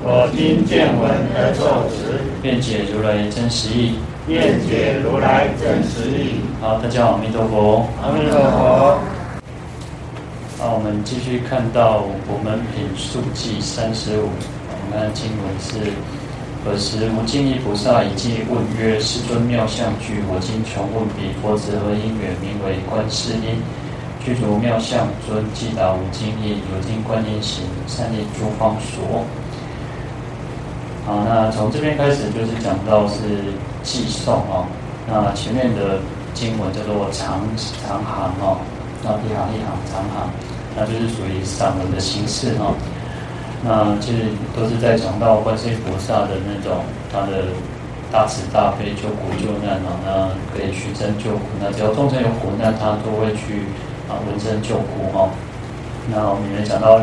我今见闻得受持。愿解如来真实义。愿解如来真实义。好，大家好，阿弥陀佛。阿弥陀佛。好，我们继续看到普门品述记三十五。我们看经文是：尔时无尽意菩萨以偈问曰：“世尊妙相具，我今穷问彼。佛子何因缘名为观世音？具足妙相尊，即达无尽意，有尽观音行，善念诸方所。”好，那从这边开始就是讲到是寄送哦。那前面的经文叫做长长行哦，那一行一行长行，那就是属于散文的形式哦。那其实都是在讲到观世音菩萨的那种他的大慈大悲救苦救难哦，那可以去真救苦。那只要众生有苦难，他都会去啊闻声救苦哦。那我们也讲到。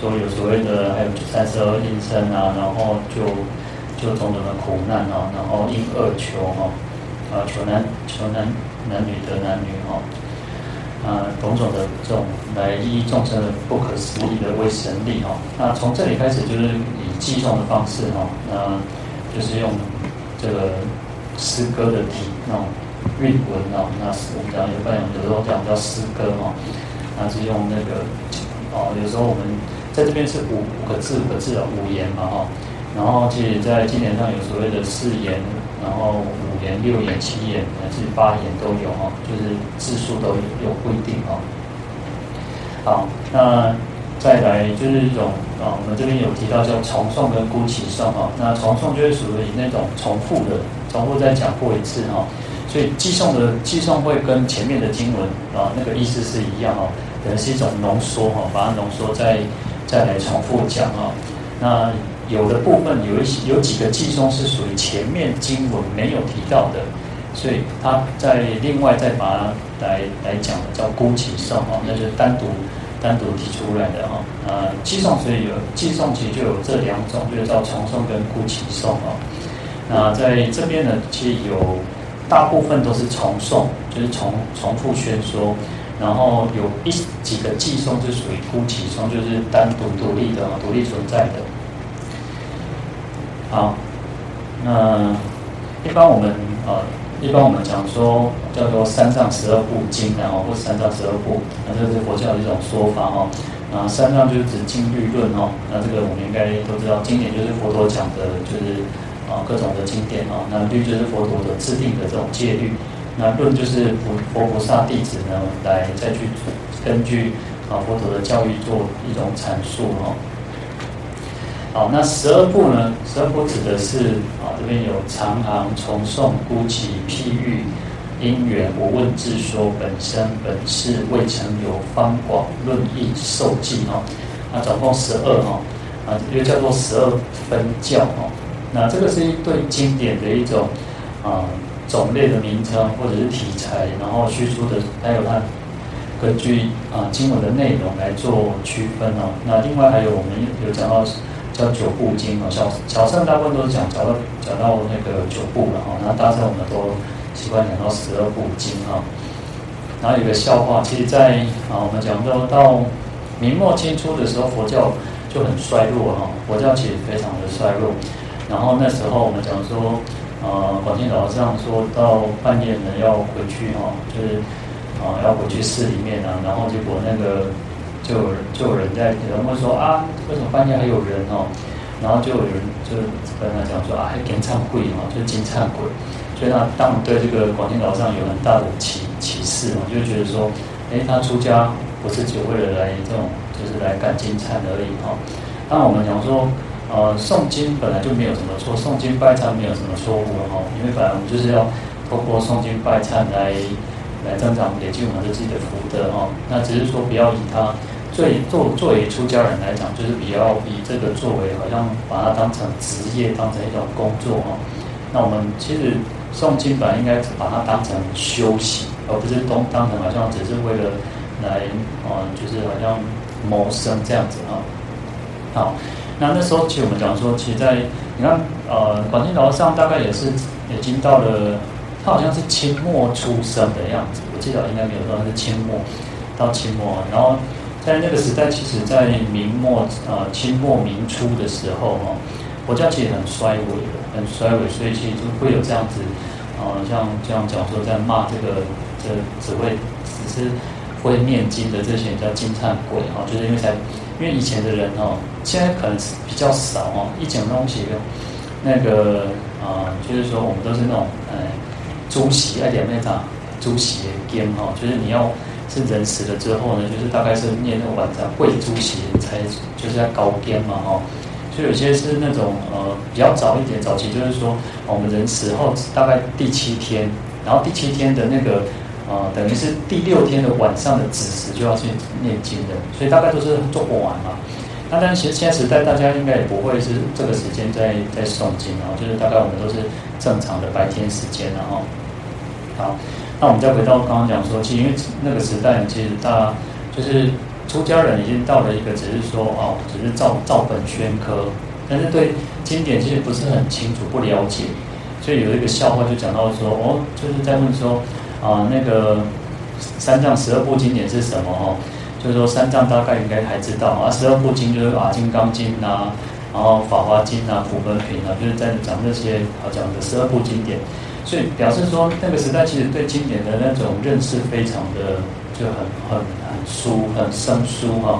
说有所谓的，还有三十二应身啊，然后就就种种的苦难啊，然后应恶求哈，啊求男求男男女得男女哈，啊种种的这种来依众生的不可思议的威神力哈，那从这里开始就是以计算的方式哈，那就是用这个诗歌的体那种韵文啊，那是我们讲一般有的时候讲叫诗歌哈，那是用那个哦，有时候我们。在这边是五五个字，五个字的五言嘛哈，然后其实在经典上有所谓的四言，然后五言、六言、七言，乃至八言都有哈，就是字数都有不一定哈。好，那再来就是一种啊，我们这边有提到叫重诵跟孤起诵哈，那重诵就是属于那种重复的，重复再讲过一次哈，所以偈诵的偈诵会跟前面的经文啊那个意思是一样哈，可能是一种浓缩哈，把它浓缩在。再来重复讲啊，那有的部分有一些有几个偈颂是属于前面经文没有提到的，所以他在另外再把它来来讲的叫孤起诵啊，那就单独单独提出来的哈。啊，偈颂所以有偈颂其实就有这两种，就是叫重诵跟孤起诵啊。那在这边呢，其实有大部分都是重诵，就是重重复宣说。然后有一几个寄送是属于孤起送，就是单独独立的、独立存在的。好，那一般我们呃，一般我们讲说叫做三藏十二部经，然后或三藏十二部，那这是佛教的一种说法哈。啊，三藏就是指经律论哈。那这个我们应该都知道，经典就是佛陀讲的，就是啊各种的经典哦。那律就是佛陀的制定的这种戒律。那论就是佛佛菩萨弟子呢，来再去根据啊佛陀的教育做一种阐述哈。好，那十二部呢？十二部指的是啊这边有长行、重诵、孤起、譬喻、因缘、无问自说、本身、本事、未曾有、方广、论义、受记哈。那总共十二哈啊，又叫做十二分教哈。那这个是一对经典的一种啊。种类的名称或者是题材，然后叙述的，还有它根据啊经文的内容来做区分哦。那另外还有我们有讲到叫九部经哦，小小乘大部分都是讲讲到讲到那个九部了哈。那大乘我们都习惯讲到十二部经哈。然后有个笑话，其实在啊我们讲到到明末清初的时候，佛教就很衰落哈，佛教其实非常的衰落。然后那时候我们讲说。呃，广钦老和尚说到半夜呢要回去哈，就是啊要回去市里面啊，然后结果那个就有人就有人在可能会说啊，为什么半夜还有人哦？然后就有人就跟他讲说啊，还经忏悔哈，就是经忏悔。所以他当然对这个广钦老上有很大的启启示嘛，就觉得说，哎，他出家不是只为了来这种，就是来干金唱而已哈。当我们讲说。呃，诵经本来就没有什么错，诵经拜忏没有什么错误哈，因为本来我们就是要透过诵经拜忏来来增长累积我们的自己的福德哈。那只是说不要以他最作作为出家人来讲，就是比较以这个作为好像把它当成职业，当成一种工作哈。那我们其实诵经本来应该把它当成修行，而不是当当成好像只是为了来啊、呃，就是好像谋生这样子啊。好，那那时候其实我们讲说，其实在你看呃，广钦老上大概也是已经到了，他好像是清末出生的样子，我记得应该没有说是清末到清末，然后。在那个时代，其实，在明末、呃清末明初的时候，哈，佛教其实很衰微的，很衰微，所以其实就会有这样子，呃，像这样讲说，在骂这个，这只会只是会念经的这些人叫金灿鬼，哈，就是因为才，因为以前的人，哦，现在可能是比较少，哦，一讲东西，那个，啊、呃，就是说我们都是那种，呃，猪席一点那场猪席的经，哈，就是你要。是人死了之后呢，就是大概是念那个晚上会诸邪才就是要高边嘛哈，所以有些是那种呃比较早一点，早期就是说我们人死后大概第七天，然后第七天的那个呃等于是第六天的晚上的子时就要去念经的，所以大概都是做不完嘛。那但其实现在时代大家应该也不会是这个时间在在诵经啊，就是大概我们都是正常的白天时间然后好。那我们再回到刚刚讲说，其实因为那个时代，其实大就是出家人已经到了一个，只是说哦，只是照照本宣科，但是对经典其实不是很清楚，不了解。所以有一个笑话就讲到说，哦，就是在问说啊，那个三藏十二部经典是什么？哦，就是说三藏大概应该还知道啊，十二部经就是啊《金刚经》呐，然后《法华经》啊，《普门品》啊，就是在讲这些啊讲的十二部经典。所以表示说，那个时代其实对经典的那种认识非常的就很很很疏很生疏哈。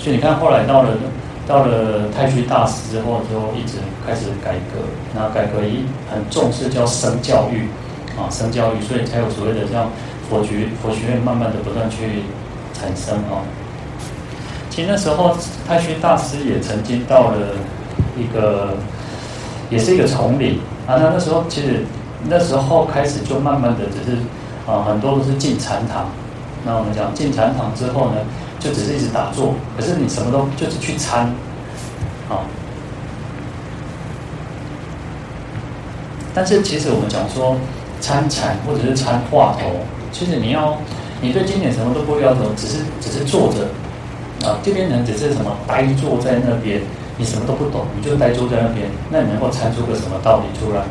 所以你看，后来到了到了太虚大师之后，就一直开始改革，那改革一很重视叫生教育啊，生教育，所以才有所谓的像佛学佛学院慢慢的不断去产生啊。其实那时候太虚大师也曾经到了一个，也是一个丛林啊。那那时候其实。那时候开始就慢慢的只是啊，很多都是进禅堂。那我们讲进禅堂之后呢，就只是一直打坐，可是你什么都就是去参啊。但是其实我们讲说参禅或者是参话头，其实你要你对经典什么都不要求，只是只是坐着啊。这边人只是什么呆坐在那边，你什么都不懂，你就呆坐在那边，那你能够参出个什么道理出来？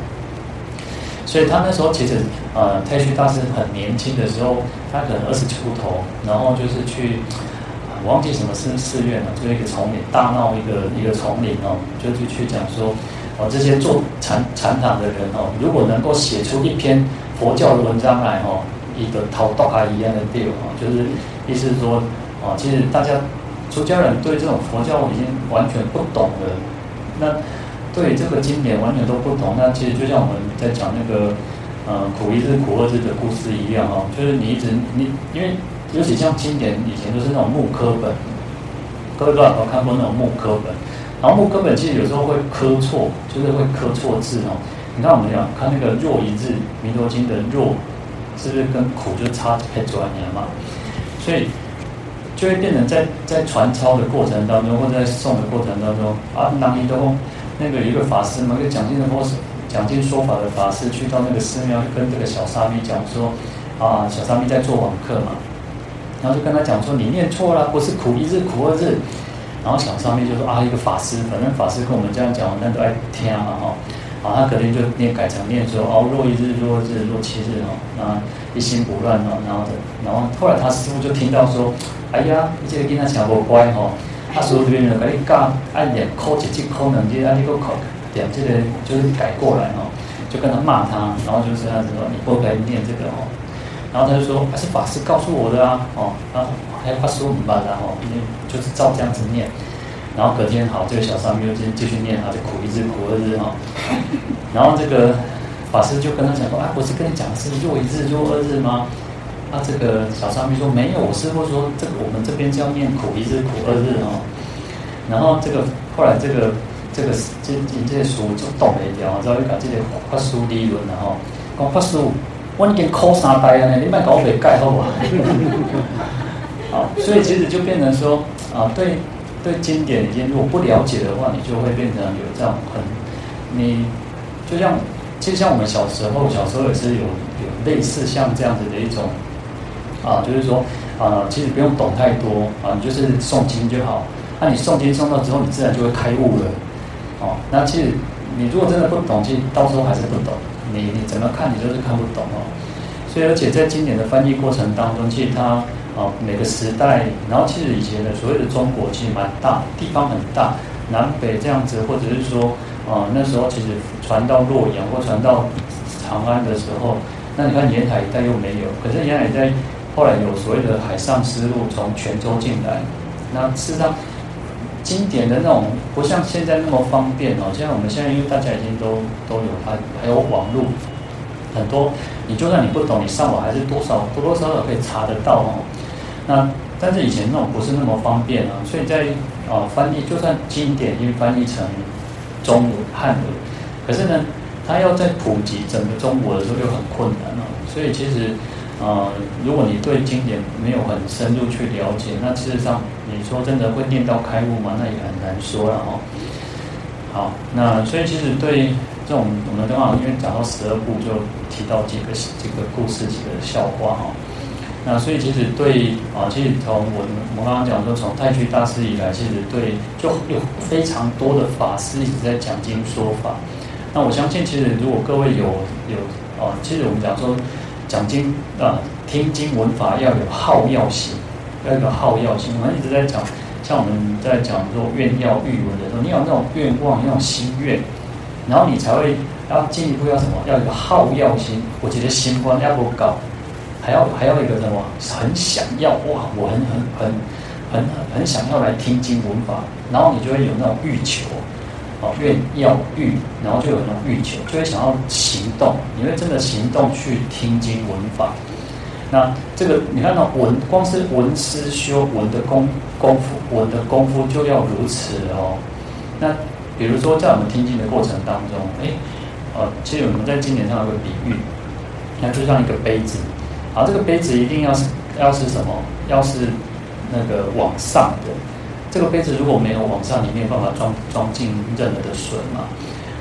所以他那时候其实，呃，太虚大师很年轻的时候，他可能二十出头，然后就是去，我忘记什么寺寺院了，就一个丛林，大闹一个一个丛林哦，就去去讲说，哦，这些做禅禅堂的人哦，如果能够写出一篇佛教的文章来哦，一个滔道啊一样的调啊，就是意思是说，啊，其实大家出家人对这种佛教已经完全不懂了，那。对这个经典完全都不同，那其实就像我们在讲那个，呃，苦一日苦二日的故事一样哦，就是你一直你因为尤其像经典以前都是那种木刻本，各位有看过那种木刻本，然后木刻本其实有时候会磕错，就是会磕错字哦。你看我们讲看那个若一日弥陀经的若，是不是跟苦就差很多年嘛？所以就会变成在在传抄的过程当中，或者在诵的过程当中啊，哪里都。那个一个法师嘛，一个讲经的或是讲经说法的法师，去到那个寺庙，跟这个小沙弥讲说，啊，小沙弥在做网课嘛，然后就跟他讲说，你念错了，不是苦一日苦二日。然后小沙弥就说啊，一个法师，反正法师跟我们这样讲，我们都爱听嘛哈。啊，他可能就念改成念说，哦，若一日若日若七日哦，那一心不乱哦，然后的，然后后来他师父就听到说，哎呀，你这个跟他讲不乖哈。他说这边呢，给你讲按点扣几句扣两句，按你个扣点这个就是改过来哦，就跟他骂他，然后就是这样子说，你不该念这个哦，然后他就说，还是法师告诉我的啊，哦，然后还有法师明白的哦，你就是照这样子念，然后隔天好，这个小沙弥又继继续念他就苦一日苦二日哈，然后这个法师就跟他讲说，啊，不是跟你讲是若一日若二日吗？那、啊、这个小沙弥说没有，我师父说这个我们这边叫念苦一日苦二日哦。然后这个后来这个这个这这些书就懂了一点，然后就搞这些法师理论然后讲法师，我已经考三代了呢，你卖搞别改好不 好？所以其实就变成说啊，对对经典已经如果不了解的话，你就会变成有这样很你就像其实像我们小时候，小时候也是有有类似像这样子的一种啊，就是说啊，其实不用懂太多啊，你就是诵经就好。那、你诵经诵到之后，你自然就会开悟了。哦，那其实你如果真的不懂，其实到时候还是不懂。你你怎么看，你就是看不懂哦。所以，而且在经典的翻译过程当中，其实它啊每个时代，然后其实以前的所谓的中国其实蛮大，地方很大，南北这样子，或者是说啊那时候其实传到洛阳或传到长安的时候，那你看沿海一带又没有，可是沿海一带后来有所谓的海上丝路从泉州进来，那事实上。经典的那种不像现在那么方便哦，现在我们现在因为大家已经都都有它，还有网络，很多你就算你不懂，你上网还是多少多多少少可以查得到哦。那但是以前那种不是那么方便啊，所以在啊翻译就算经典因为翻译成中文汉文，可是呢，它要在普及整个中国的时候就很困难了。所以其实。呃，如果你对经典没有很深入去了解，那事实上你说真的会念到开悟吗？那也很难说了哦。好，那所以其实对这种我们刚好因为讲到十二部，就提到几个几个故事、几个笑话哈。那所以其实对啊，其实从我们我们刚刚讲说，从太虚大师以来，其实对就有非常多的法师一直在讲经说法。那我相信，其实如果各位有有啊，其实我们讲说。讲经啊，听经闻法要有好要心，要有好要心。我们一直在讲，像我们在讲说愿要欲闻的时候，你有那种愿望，那种心愿，然后你才会要进一步要什么？要有好要心。我觉得心观要不高，还要还要一个什么？很想要哇！我很很很很很想要来听经闻法，然后你就会有那种欲求。哦，愿要欲，然后就有那种欲求，就会想要行动，你会真的行动去听经闻法。那这个你看到闻，光是闻思修闻的功功夫，闻的功夫就要如此哦。那比如说在我们听经的过程当中，哎，呃，其实我们在经典上有个比喻，那就像一个杯子，好，这个杯子一定要是要是什么？要是那个往上的。这个杯子如果没有往上，你没有办法装装进任何的水嘛。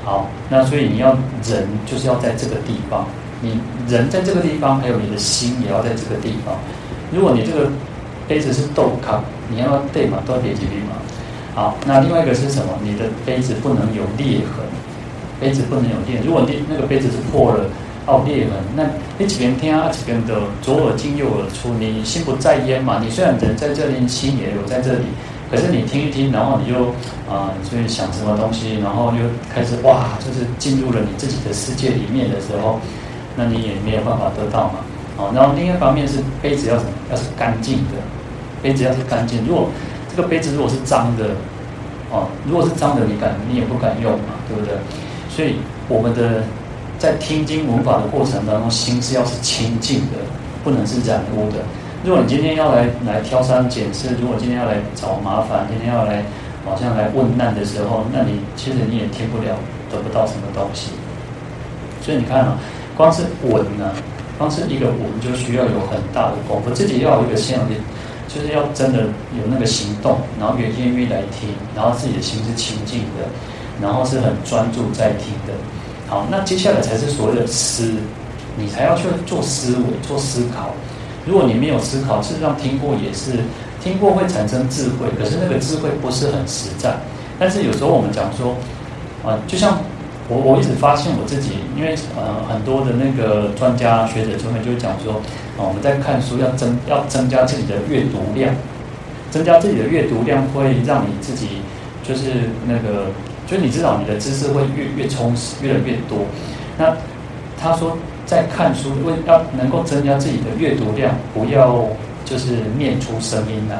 好，那所以你要人就是要在这个地方，你人在这个地方，还有你的心也要在这个地方。如果你这个杯子是豆卡，你要对嘛，都要别几粒嘛。好，那另外一个是什么？你的杯子不能有裂痕，杯子不能有裂。如果你那个杯子是破了，哦，裂痕，那你这边听啊，这边的左耳进右耳出，你心不在焉嘛。你虽然人在这里，心也有在这里。可是你听一听，然后你就啊，就、呃、想什么东西，然后就开始哇，就是进入了你自己的世界里面的时候，那你也没有办法得到嘛。哦，然后另一方面是杯子要什么？要是干净的，杯子要是干净。如果这个杯子如果是脏的，哦，如果是脏的，你敢你也不敢用嘛，对不对？所以我们的在听经闻法的过程当中，心是要是清净的，不能是染污的。如果你今天要来来挑三拣四，如果今天要来找麻烦，今天要来好像来问难的时候，那你其实你也听不了，得不到什么东西。所以你看啊，光是闻呢，光是一个闻就需要有很大的功夫，自己要有一个心念，就是要真的有那个行动，然后愿意来听，然后自己的心是清净的，然后是很专注在听的。好，那接下来才是所谓的思，你才要去做思维、做思考。如果你没有思考，事实上听过也是听过会产生智慧，可是那个智慧不是很实在。但是有时候我们讲说，啊，就像我我一直发现我自己，因为呃很多的那个专家学者就会就讲说，啊我们在看书要增要增加自己的阅读量，增加自己的阅读量会让你自己就是那个，就是你知道你的知识会越越充实，越来越多。那他说。在看书，为要能够增加自己的阅读量，不要就是念出声音来，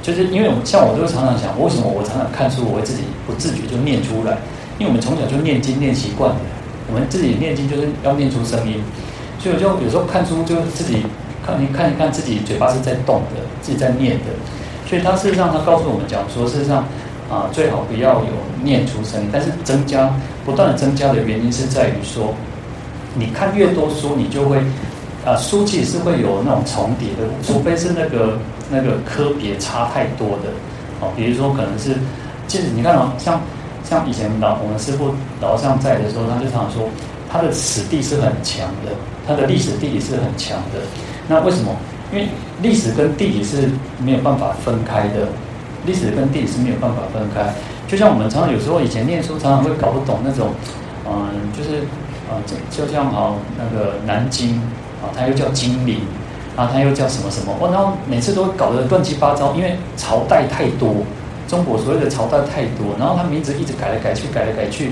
就是因为我们像我都常常想，为什么我常常看书，我会自己不自觉就念出来？因为我们从小就念经念习惯了，我们自己念经就是要念出声音，所以我就有时候看书就自己看一看一看自己嘴巴是在动的，自己在念的，所以他事实上他告诉我们讲说，事实上啊最好不要有念出声音，但是增加不断的增加的原因是在于说。你看越多书，你就会，啊，书籍是会有那种重叠的，除非是那个那个科别差太多的，哦，比如说可能是，其实你看哦，像像以前老我们师傅老上在的时候，他就常说，他的史地是很强的，他的历史地理是很强的。那为什么？因为历史跟地理是没有办法分开的，历史跟地理是没有办法分开。就像我们常常有时候以前念书，常常会搞不懂那种，嗯，就是啊，就就像好那个南京啊，它又叫金陵，啊，它又叫什么什么，哦，然后每次都搞得乱七八糟，因为朝代太多，中国所谓的朝代太多，然后它名字一直改来改去，改来改去，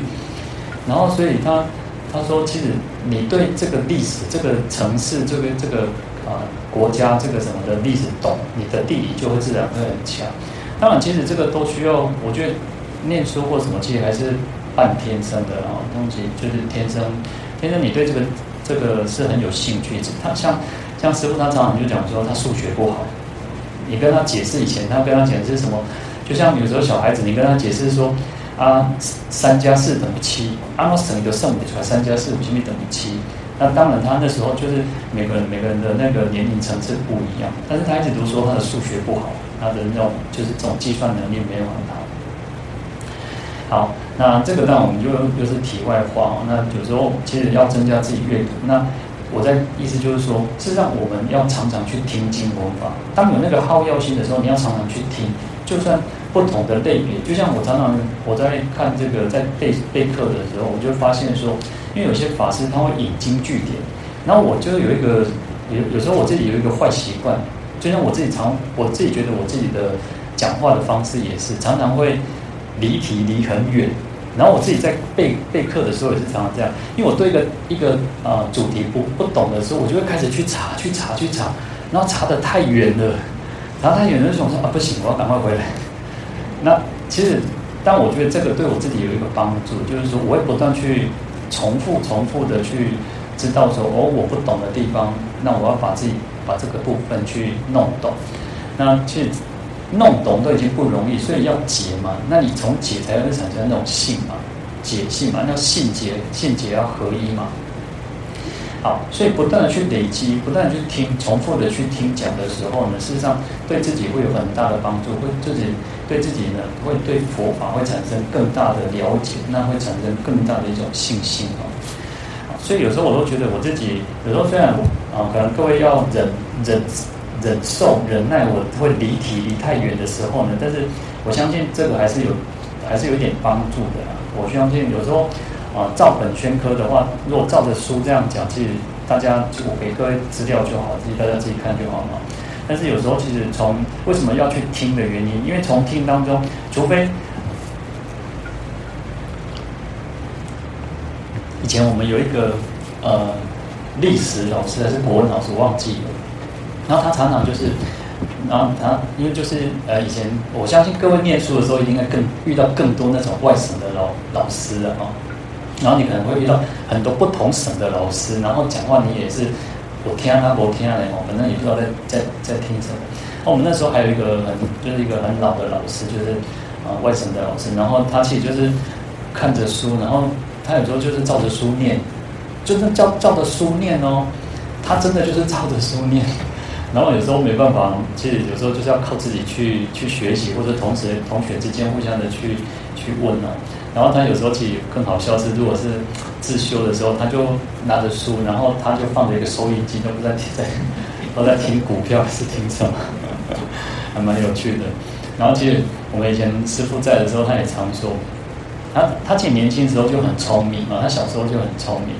然后所以他他说，其实你对这个历史、这个城市、这个这个。啊，国家这个什么的历史懂，你的地理就会自然会很强。当然，其实这个都需要，我觉得念书或什么，其实还是半天生的啊，东西就是天生，天生你对这个这个是很有兴趣。他像像师傅他常常就讲说，他数学不好，你跟他解释以前，他跟他解释什么，就像有时候小孩子，你跟他解释说啊，三加四等于七，啊，我省一个剩的出来，三加四不等于七。那当然，他那时候就是每个人每个人的那个年龄层次不一样，但是他一直都说他的数学不好，他的那种就是这种计算能力没有很好。好，那这个当然我们就又是题外话。那有时候其实要增加自己阅读，那我在意思就是说，事实上我们要常常去听经文法。当有那个好药心的时候，你要常常去听，就算不同的类别。就像我常常我在看这个在备备课的时候，我就发现说。因为有些法师他会引经据典，然后我就有一个有有时候我自己有一个坏习惯，就像我自己常我自己觉得我自己的讲话的方式也是常常会离题离很远，然后我自己在备备课的时候也是常常这样，因为我对一个一个呃主题不不懂的时候，我就会开始去查去查去查，然后查得太远了，查太远的时候我说啊不行，我要赶快回来。那其实但我觉得这个对我自己有一个帮助，就是说我会不断去。重复重复的去知道说哦，我不懂的地方，那我要把自己把这个部分去弄懂。那其实弄懂都已经不容易，所以要解嘛。那你从解才会产生那种性嘛，解性嘛，那信解信解要合一嘛。好，所以不断的去累积，不断的去听，重复的去听讲的时候呢，事实上对自己会有很大的帮助，会自己对自己呢，会对佛法会产生更大的了解，那会产生更大的一种信心啊。所以有时候我都觉得我自己有时候虽然啊，可能各位要忍忍忍受忍耐，我会离题离太远的时候呢，但是我相信这个还是有还是有一点帮助的。我相信有时候。啊，照本宣科的话，如果照着书这样讲，其实大家就我给各位资料就好，自己大家自己看就好嘛。但是有时候其实从为什么要去听的原因，因为从听当中，除非以前我们有一个呃历史老师还是国文老师，我忘记了。然后他常常就是，然后他因为就是呃以前我相信各位念书的时候，应该更遇到更多那种外省的老老师了啊。然后你可能会遇到很多不同省的老师，然后讲话你也是我听啊，我听啊，反正也不知道在在在听什么。那我们那时候还有一个很就是一个很老的老师，就是啊外省的老师，然后他其实就是看着书，然后他有时候就是照着书念，就是照照着书念哦，他真的就是照着书念。然后有时候没办法，其实有时候就是要靠自己去去学习，或者同时同学之间互相的去去问啊。然后他有时候其实更好笑是，如果是自修的时候，他就拿着书，然后他就放着一个收音机，都不在听，在 都在听股票还是听什么，还蛮有趣的。然后其实我们以前师父在的时候，他也常说，他他其实年轻时候就很聪明嘛，他小时候就很聪明。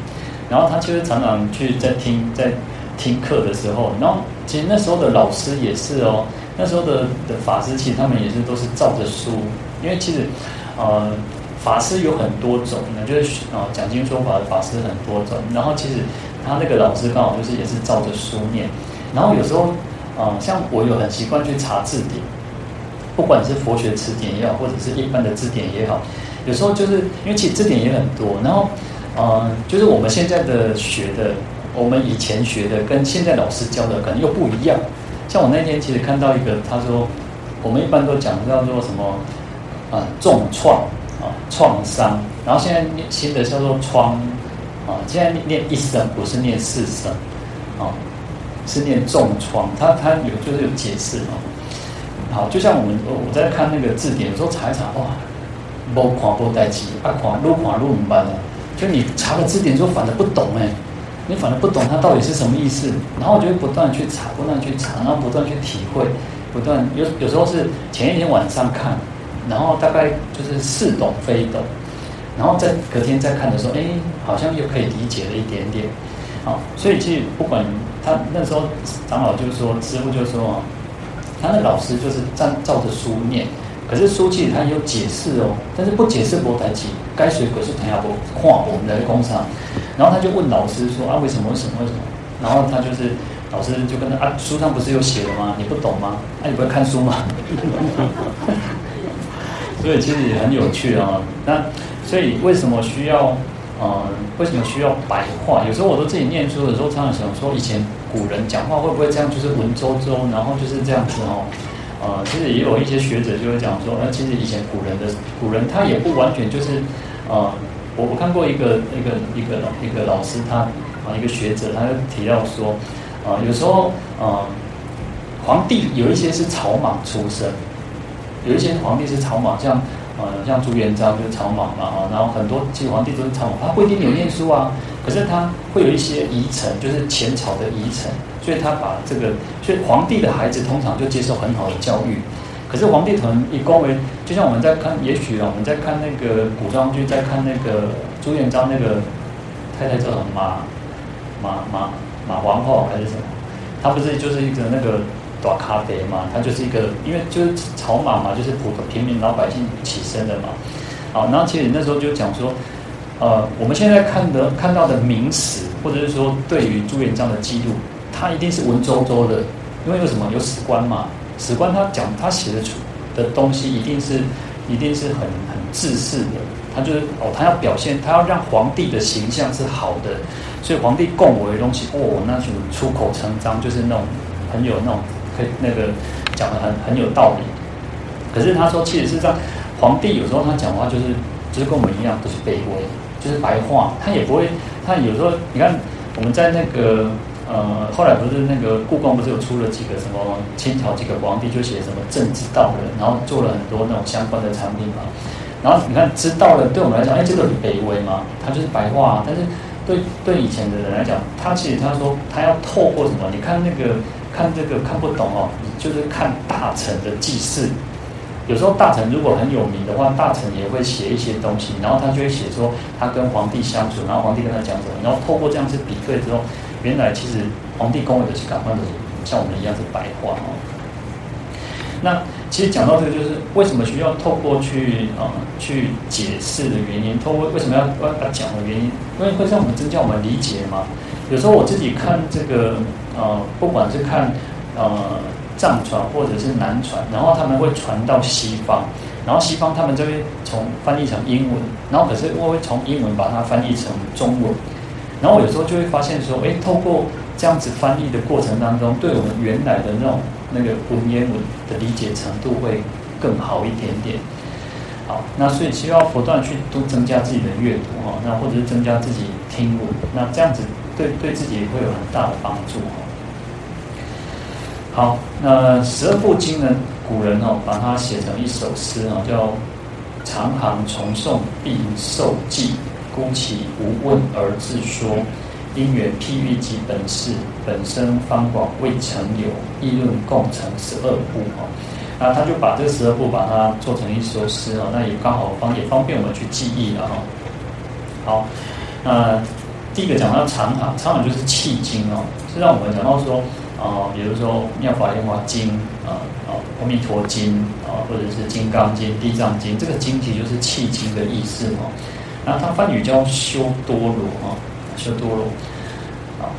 然后他其实常常去在听在听课的时候，然后其实那时候的老师也是哦，那时候的的法师其实他们也是都是照着书，因为其实呃。法师有很多种，那就是啊讲经说法的法师很多种。然后其实他那个老师刚好就是也是照着书念。然后有时候啊，像我有很习惯去查字典，不管是佛学词典也好，或者是一般的字典也好，有时候就是因为其实字典也很多。然后呃，就是我们现在的学的，我们以前学的跟现在老师教的可能又不一样。像我那天其实看到一个，他说我们一般都讲叫做什么啊重创啊。创伤，然后现在新的叫做创，啊，现在念一声不是念四声，啊，是念重创。他他有就是有解释嘛。好，就像我们我在看那个字典，有时候查一查，哇，无看无代志，啊看愈看愈唔捌。了，就你查了字典之后反而不懂哎，你反而不懂它到底是什么意思，然后我就会不断去查，不断去查，然后不断去体会，不断有有时候是前一天晚上看，然后大概就是似懂非懂，然后在隔天再看的时候，哎，好像又可以理解了一点点，好，所以其实不管他那时候长老就说，师傅就说，他那老师就是照照着书念。可是书记他有解释哦，但是不解释不台记，该水可是谈下不画我们的工厂，然后他就问老师说啊，为什么为什么为什么？然后他就是老师就跟他啊，书上不是有写的吗？你不懂吗？那、你不会看书吗？所以其实也很有趣啊。那所以为什么需要呃，为什么需要白话？有时候我都自己念书的时候，常常想说，以前古人讲话会不会这样，就是文绉绉，然后就是这样子哦。呃，其实也有一些学者就会讲说，呃，其实以前古人的古人他也不完全就是，呃，我我看过一个一个一个老一个老师他啊一个学者，他就提到说，啊、有时候呃，皇帝有一些是草莽出身，有一些皇帝是草莽，像呃像朱元璋就是草莽嘛啊，然后很多其实皇帝都是草莽，他不一定有念书啊，可是他会有一些遗臣，就是前朝的遗臣。所以他把这个，所以皇帝的孩子通常就接受很好的教育。可是皇帝可能以光为，就像我们在看，也许啊，我们在看那个古装剧，在看那个朱元璋那个太太叫什么马马马马皇后还是什么？他不是就是一个那个短咖啡嘛？他就是一个，因为就是草莽嘛，就是普通平民老百姓起身的嘛。好，然后其实那时候就讲说，呃，我们现在看的看到的明史，或者是说对于朱元璋的记录。他一定是文绉绉的，因为有什么有史官嘛？史官他讲他写的出的东西一定是一定是很很制式的。他就是哦，他要表现，他要让皇帝的形象是好的，所以皇帝供我的东西哦，那就出口成章，就是那种很有那种可以那个讲的很很有道理。可是他说，其实是这样，皇帝有时候他讲话就是就是跟我们一样，都是卑微，就是白话，他也不会，他有时候你看我们在那个。呃，后来不是那个故宫不是有出了几个什么清朝几个皇帝就写什么政之道人，然后做了很多那种相关的产品嘛。然后你看知道了，对我们来讲，哎，这个很卑微嘛，他就是白话。但是对对以前的人来讲，他其实他说他要透过什么？你看那个看这个看不懂哦，你就是看大臣的记事。有时候大臣如果很有名的话，大臣也会写一些东西，然后他就会写说他跟皇帝相处，然后皇帝跟他讲什么，然后透过这样子比对之后。原来其实皇帝公位的是赶快的，像我们一样是白话哦。那其实讲到这个，就是为什么需要透过去啊、去解释的原因，透过为什么要要要讲的原因，因为会让我们增加我们理解嘛。有时候我自己看这个呃，不管是看呃藏传或者是南传，然后他们会传到西方，然后西方他们就会从翻译成英文，然后可是我会从英文把它翻译成中文。然后我有时候就会发现说，哎，透过这样子翻译的过程当中，对我们原来的那种那个文言文的理解程度会更好一点点。好，那所以需要不断去多增加自己的阅读哈，那或者是增加自己听闻，那这样子对对自己也会有很大的帮助哈。好，那十二部经呢，古人哦把它写成一首诗啊，叫“长行重诵必受记”。孤其无问而自说，因缘譬喻及本事，本身方广未曾有，议论共成十二部哈。那他就把这十二部把它做成一首诗啊，那也刚好方也方便我们去记忆了哈。好，那第一个讲到长行，长行就是契经哦，是让我们讲到说啊，比如说《妙法莲华经》啊啊，《阿弥陀经》啊，或者是《金刚经》《地藏经》，这个经体就是契经的意思哦。然后他梵语叫修多罗啊，修多罗，啊，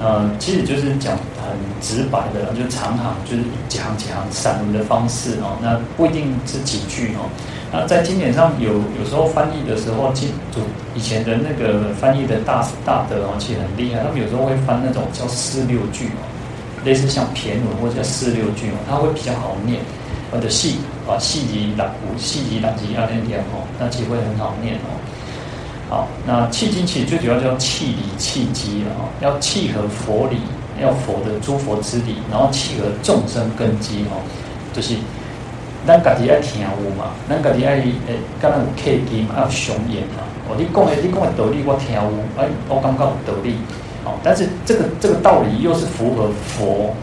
呃，其实就是讲很直白的，就长行，就是几行几行散文的方式哦。那不一定是几句哦。那在经典上有有时候翻译的时候，经就以前的那个翻译的大大德哦，其实很厉害。他们有时候会翻那种叫四六句哦，类似像骈文或者叫四六句哦，它会比较好念。或者细啊，细级打鼓，细级打击要念点哦，那其实会很好念哦。好，那契经其实最主要叫契理契机了哦，要契合佛理，要佛的诸佛之理，然后契合众生根基哦，就是咱家己爱听有嘛，咱家己爱诶，刚刚有契机嘛，要雄言嘛，哦，你讲的你讲的道理我听有，哎，我感觉有道理。哦，但是这个这个道理又是符合佛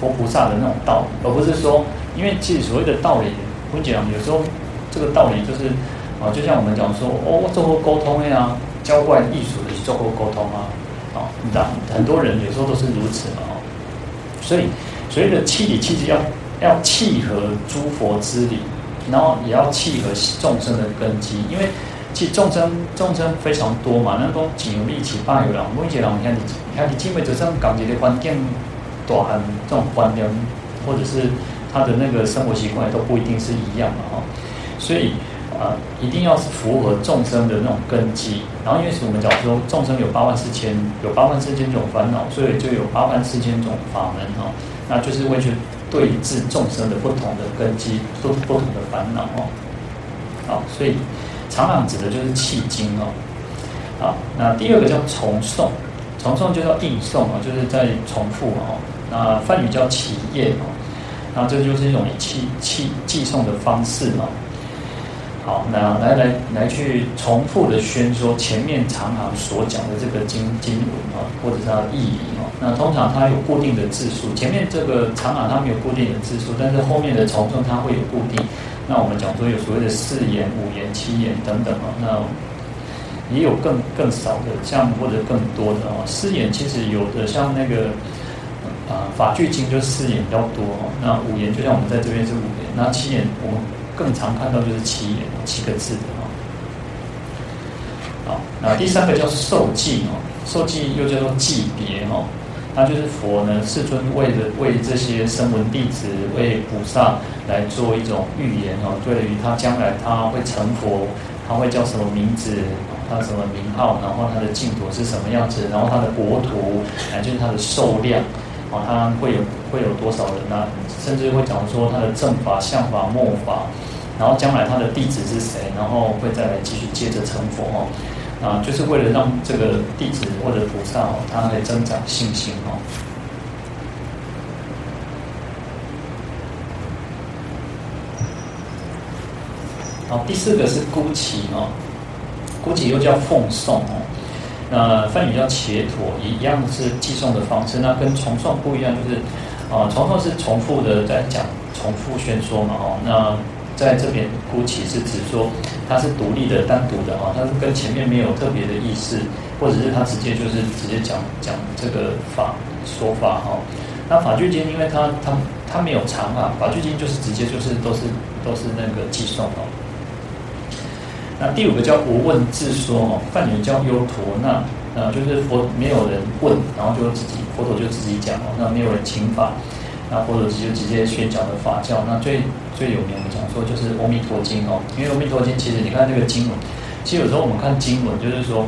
佛菩萨的那种道理，而不是说，因为其实所谓的道理，我跟你讲，有时候这个道理就是啊，就像我们讲说，哦，做过沟通呀，交换艺术的去做过沟通啊，啊，你知道，很多人有时候都是如此嘛，哦，所以所谓的气理，气质要要契合诸佛之理。然后也要契合众生的根基，因为其实众生众生非常多嘛，那都仅有力气，八有人，每一个人你看你，你看你基本上感觉的环境，大汉这种观念，或者是他的那个生活习惯都不一定是一样的哈，所以啊、呃，一定要是符合众生的那种根基。然后因为是我们讲说众生有八万四千，有八万四千种烦恼，所以就有八万四千种法门哈，那就是为去。对治众生的不同的根基，不不同的烦恼哦。好，所以常常指的就是契经哦。好，那第二个叫重诵，重诵就叫应诵啊，就是在重复哦。那梵语叫起业哦。那这就是一种寄寄寄送的方式嘛。好，那来来来去重复的宣说前面常常所讲的这个经经文啊，或者是它的意义啊。那通常它有固定的字数，前面这个常常它没有固定的字数，但是后面的重诵它会有固定。那我们讲说有所谓的四言、五言、七言等等啊。那也有更更少的，像或者更多的啊。四言其实有的像那个啊法句经就四言比较多哦。那五言就像我们在这边是五言，那七言我们。更常看到就是七言七个字的哦，好，那第三个叫受记哦，受记又叫做记别哦，那就是佛呢世尊为了为这些声闻弟子为菩萨来做一种预言哦，对于他将来他会成佛，他会叫什么名字，他什么名号，然后他的净土是什么样子，然后他的国土，哎就是他的寿量，哦，他会有会有多少人呢？甚至会讲说他的正法、相法、末法。然后将来他的弟子是谁？然后会再来继续接着成佛哦，啊，就是为了让这个弟子或者菩萨哦，他来增长信心哦。好，第四个是孤奇哦，孤奇又叫奉送哦，那梵语叫伽陀，一样是寄送的方式。那跟重诵不一样，就是啊，重诵是重复的在讲，重复宣说嘛哦，那。在这边，孤訖是指说它是独立的、单独的啊，它是跟前面没有特别的意思，或者是它直接就是直接讲讲这个法说法哈。那法句经，因为它它它没有长啊，法句经就是直接就是都是都是那个寄送哦。那第五个叫无问自说哦，梵语叫优陀那，呃，就是佛没有人问，然后就自己佛陀就自己讲哦，那没有人请法。那佛陀就直接宣讲的法教，那最最有名的讲说就是《阿弥陀经》哦，因为《阿弥陀经》其实你看这个经文，其实有时候我们看经文，就是说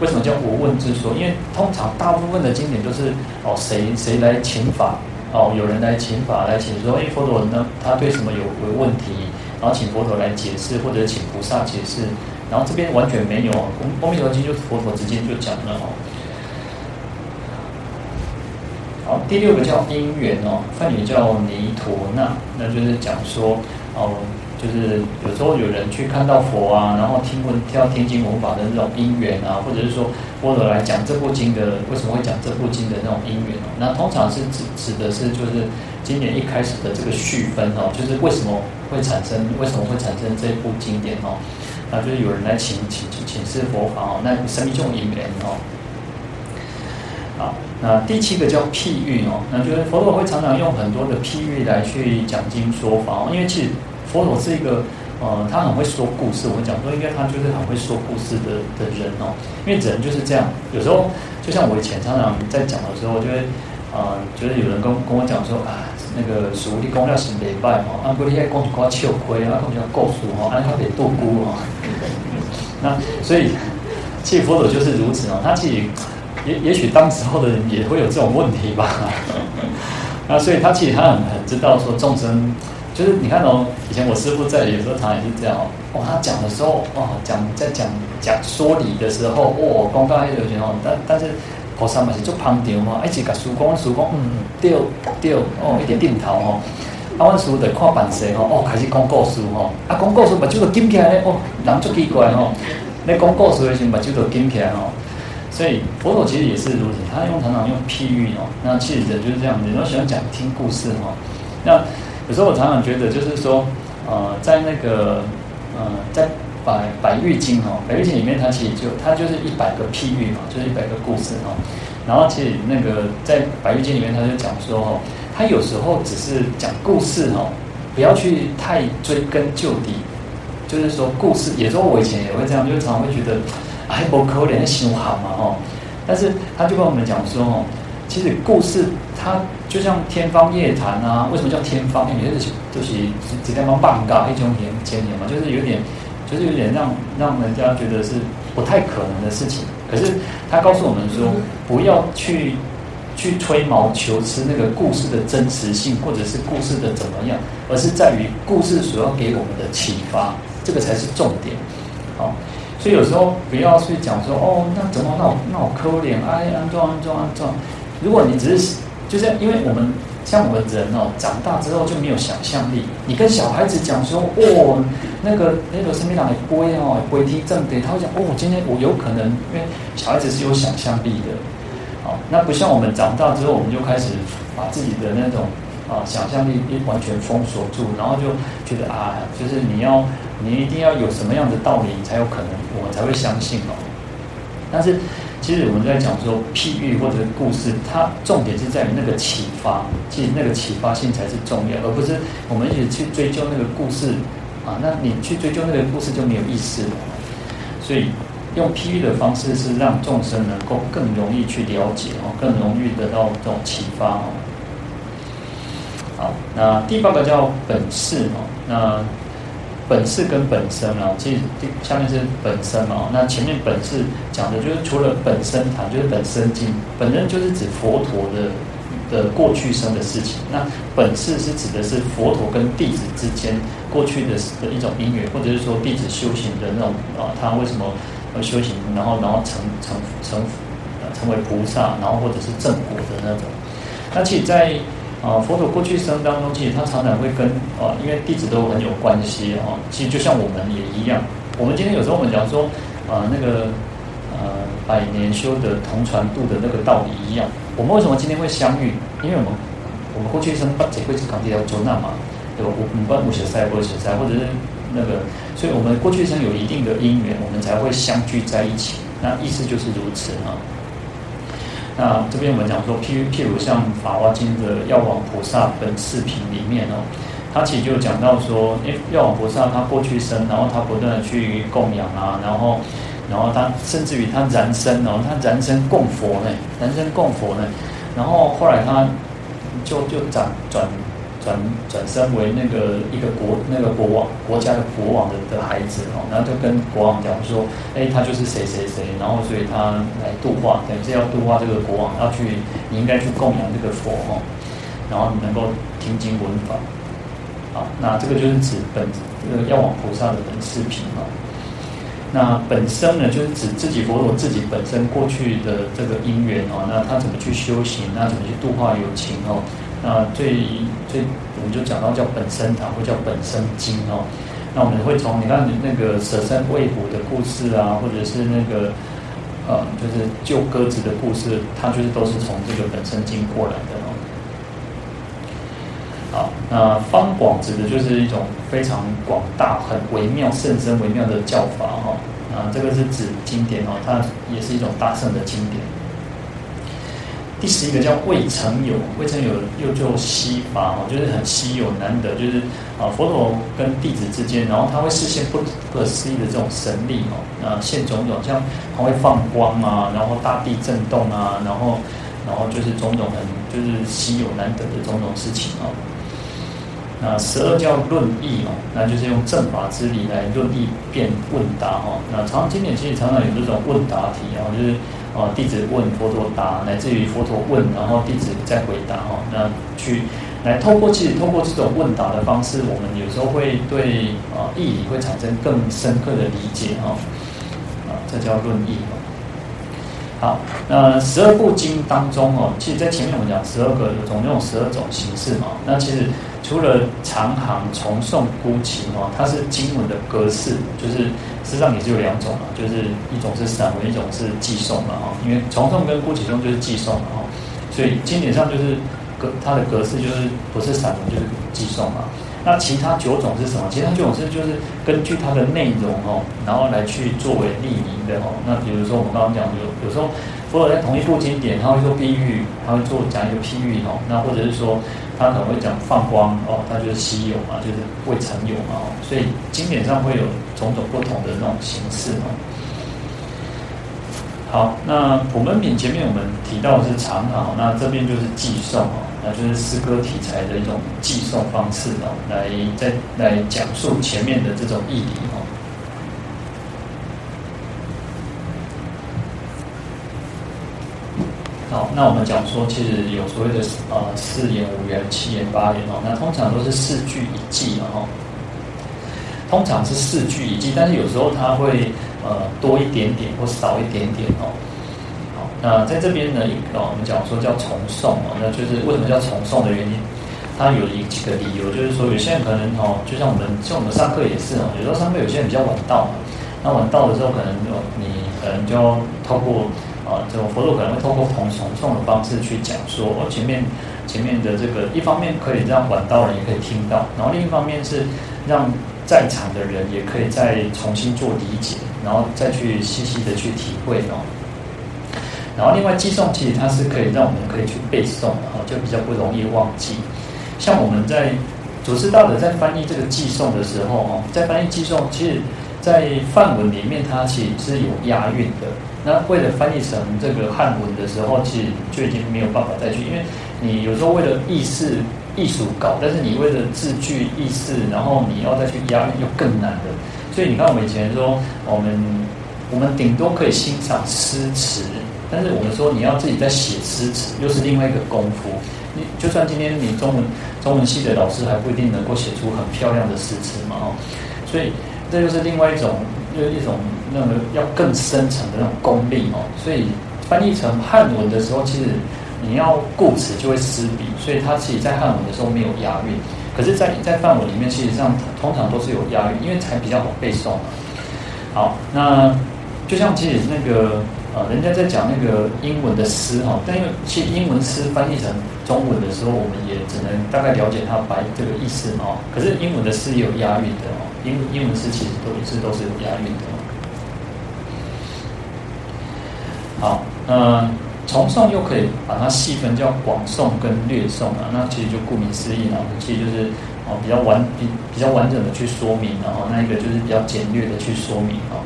为什么叫无问自说？因为通常大部分的经典都是哦谁谁来请法哦，有人来请法来请说，哎佛陀呢他对什么有有问题，然后请佛陀来解释，或者请菩萨解释，然后这边完全没有，《阿弥陀经》就佛陀直接就讲了哦。好，第六个叫因缘哦，梵语叫尼陀那，那就是讲说哦，就是有时候有人去看到佛啊，然后听闻听到天经闻法的那种因缘啊，或者是说佛陀来讲这部经的为什么会讲这部经的那种因缘哦，那通常是指指的是就是经典一开始的这个序分哦，就是为什么会产生为什么会产生这部经典哦，那就是有人来请请请示佛法哦，那什么这种因缘哦。好，那第七个叫譬喻哦，那就是佛陀会常常用很多的譬喻来去讲经说法哦，因为其实佛陀是一个呃，他很会说故事。我们讲说，应该他就是很会说故事的的人哦，因为人就是这样，有时候就像我以前常常在讲的时候，就会呃，就是有人跟跟我讲说啊，那个师父你讲了是礼拜哦，啊不，你还讲一寡笑亏啊，讲一寡故事哦，啊他得度孤哦。那所以，其实佛陀就是如此哦，他自己。也也许当时候的人也会有这种问题吧，那所以他其实他很很知道说众生，就是你看哦，以前我师父在有时候常也是这样哦，他讲的时候哦，讲在讲讲说理的时候哦，刚刚还有些哦，但但是菩萨嘛是做旁听嘛，一直甲师父讲，师讲嗯对对哦，一点点头吼，啊，阮师父在看办事吼，哦开始讲故事吼，啊讲故事嘛就个紧起来咧哦，人足奇怪吼。咧讲故事的时候，把就都紧起来吼。所以佛陀其实也是如此，他用常常用譬喻哦。那其实人就是这样子，人都喜欢讲听故事哦。那有时候我常常觉得，就是说，呃，在那个呃，在百百喻经哦，百喻经里面，它其实就它就是一百个譬喻嘛，就是一百个故事哦。然后其实那个在百喻经里面，他就讲说哦，他有时候只是讲故事哦，不要去太追根究底。就是说故事，有时候我以前也会这样，就常常会觉得哎，不可怜，修好嘛哦。但是他就跟我们讲说哦，其实故事它就像天方夜谭啊。为什么叫天方？因为就是就是直接帮棒嘎一种言千言嘛，就是有点就是有点让让人家觉得是不太可能的事情。可是他告诉我们说，不要去去吹毛求疵那个故事的真实性，或者是故事的怎么样，而是在于故事所要给我们的启发，这个才是重点。好，所以有时候不要去讲说哦，那怎么那我那我抠脸哎，安装安装安装。如果你只是就是因为我们像我们人哦，长大之后就没有想象力。你跟小孩子讲说哦。那个那个生命党也不会哦，不会听正对，他会讲哦，今天我有可能，因为小孩子是有想象力的，好，那不像我们长大之后，我们就开始把自己的那种啊想象力一完全封锁住，然后就觉得啊，就是你要你一定要有什么样的道理，才有可能，我们才会相信哦。但是其实我们在讲说譬喻或者故事，它重点是在于那个启发，其实那个启发性才是重要，而不是我们一直去追究那个故事。啊，那你去追究那个故事就没有意思了。所以用譬喻的方式是让众生能够更容易去了解哦，更容易得到这种启发哦。好，那第八个叫本事哦。那本事跟本身啊，其实下面是本身啊。那前面本事讲的就是除了本身谈，就是本生经，本身就是指佛陀的。的过去生的事情，那本事是指的是佛陀跟弟子之间过去的的一种因缘，或者是说弟子修行的那种啊，他为什么要修行，然后然后成成成成为菩萨，然后或者是正果的那种。那其在啊佛陀过去生当中，其实他常常会跟啊，因为弟子都很有关系啊，其实就像我们也一样，我们今天有时候我们讲说啊那个。呃，百年修的同船渡的那个道理一样。我们为什么今天会相遇？因为我们我们过去生八劫会是港地要做那嘛，对吧？我们不不写赛不写赛，或者是那个，所以我们过去生有一定的因缘，我们才会相聚在一起。那意思就是如此啊。那这边我们讲说，譬如譬如像《法华经》的药王菩萨本事品里面哦，他其实就讲到说，哎，药王菩萨他过去生，然后他不断的去供养啊，然后。然后他甚至于他燃身哦，他燃身供佛呢，燃身供佛呢。然后后来他就就转转转转身为那个一个国那个国王国家的国王的的孩子哦，然后就跟国王讲说，哎，他就是谁谁谁，然后所以他来度化，等于是要度化这个国王，要去你应该去供养这个佛哦，然后能够听经闻法。好，那这个就是指本这个药王菩萨的本事品哦。那本身呢，就是指自己佛陀自己本身过去的这个因缘哦，那他怎么去修行，那怎么去度化有情哦？那最最我们就讲到叫本生谈或叫本生经哦。那我们会从你看那个舍身喂虎的故事啊，或者是那个呃，就是救鸽子的故事，它就是都是从这个本生经过来的哦。好，那方广指的就是一种非常广大、很微妙、甚深微妙的教法哈。啊，这个是指经典哦，它也是一种大圣的经典。第十一个叫未曾有，未曾有又叫稀乏哦，就是很稀有难得，就是啊佛陀跟弟子之间，然后他会示现不可思议的这种神力哦，啊现种种像他会放光啊，然后大地震动啊，然后然后就是种种很就是稀有难得的种种事情哦。那十二叫论义哦，那就是用正法之理来论义辩问答哈。那常经典其实常常有这种问答题啊，就是啊弟子问佛陀答，乃至于佛陀问，然后弟子再回答哈。那去来通过其实透过这种问答的方式，我们有时候会对啊意义会产生更深刻的理解哈。啊，这叫论议。好，那十二部经当中哦，其实，在前面我们讲十二个总共有十二种形式嘛。那其实除了长行、重诵、孤琴哦，它是经文的格式，就是实际上也是有两种嘛，就是一种是散文，一种是寄诵嘛哈。因为重诵跟孤启诵就是寄诵嘛哈，所以经典上就是格它的格式就是不是散文就是寄诵嘛。那其他九种是什么？其他九种是就是根据它的内容哦，然后来去作为立名的哦。那比如说我们刚刚讲有有时候佛陀在同一部经典，他会做譬喻，他会做讲一个譬喻哦。那或者是说他可能会讲放光哦，他就是稀有嘛，就是未曾有嘛哦。所以经典上会有种种不同的那种形式哦。好，那普门品前面我们提到的是长行，那这边就是寄送哦。那就是诗歌题材的一种寄送方式哦，来再来讲述前面的这种义理哦。好，那我们讲说，其实有所谓的呃四言、五言、七言、八言哦，那通常都是四句一寄嘛哈。通常是四句一寄，但是有时候它会呃多一点点或少一点点哦。好那在这边呢，哦我们讲说叫重诵哦，那就是为什么叫重诵的原因，它有一几个理由，就是说有些人可能哦，就像我们像我们上课也是哦，有时候上课有些人比较晚到，那晚到的时候可能你可能就透过啊，这种佛陀可能会透过重重诵的方式去讲说，哦前面前面的这个一方面可以让晚到人也可以听到，然后另一方面是让在场的人也可以再重新做理解，然后再去细细的去体会哦。然后另外寄诵其实它是可以让我们可以去背诵的哈，就比较不容易忘记。像我们在祖师大德在翻译这个寄诵的时候哦，在翻译寄诵，其实，在梵文里面它其实是有押韵的。那为了翻译成这个汉文的时候，其实就已经没有办法再去，因为你有时候为了意思艺术稿，但是你为了字句意思，然后你要再去押韵，又更难了。所以你看我们以前说，我们我们顶多可以欣赏诗词。但是我们说你要自己在写诗词，又是另外一个功夫。你就算今天你中文中文系的老师，还不一定能够写出很漂亮的诗词嘛哦。所以这就是另外一种，又一种那个要更深层的那种功力哦。所以翻译成汉文的时候，其实你要顾词就会失笔，所以它其实在汉文的时候没有押韵。可是在，在在梵文里面，其实上通常都是有押韵，因为才比较好背诵。好，那就像其实那个。啊，人家在讲那个英文的诗哈，但因为其实英文诗翻译成中文的时候，我们也只能大概了解它白这个意思嘛。可是英文的诗也有押韵的哦，英英文诗其实都是都是有押韵的。好，那重诵又可以把它细分叫广诵跟略诵啊。那其实就顾名思义啊，其实就是哦比较完比比较完整的去说明，然后那一个就是比较简略的去说明啊。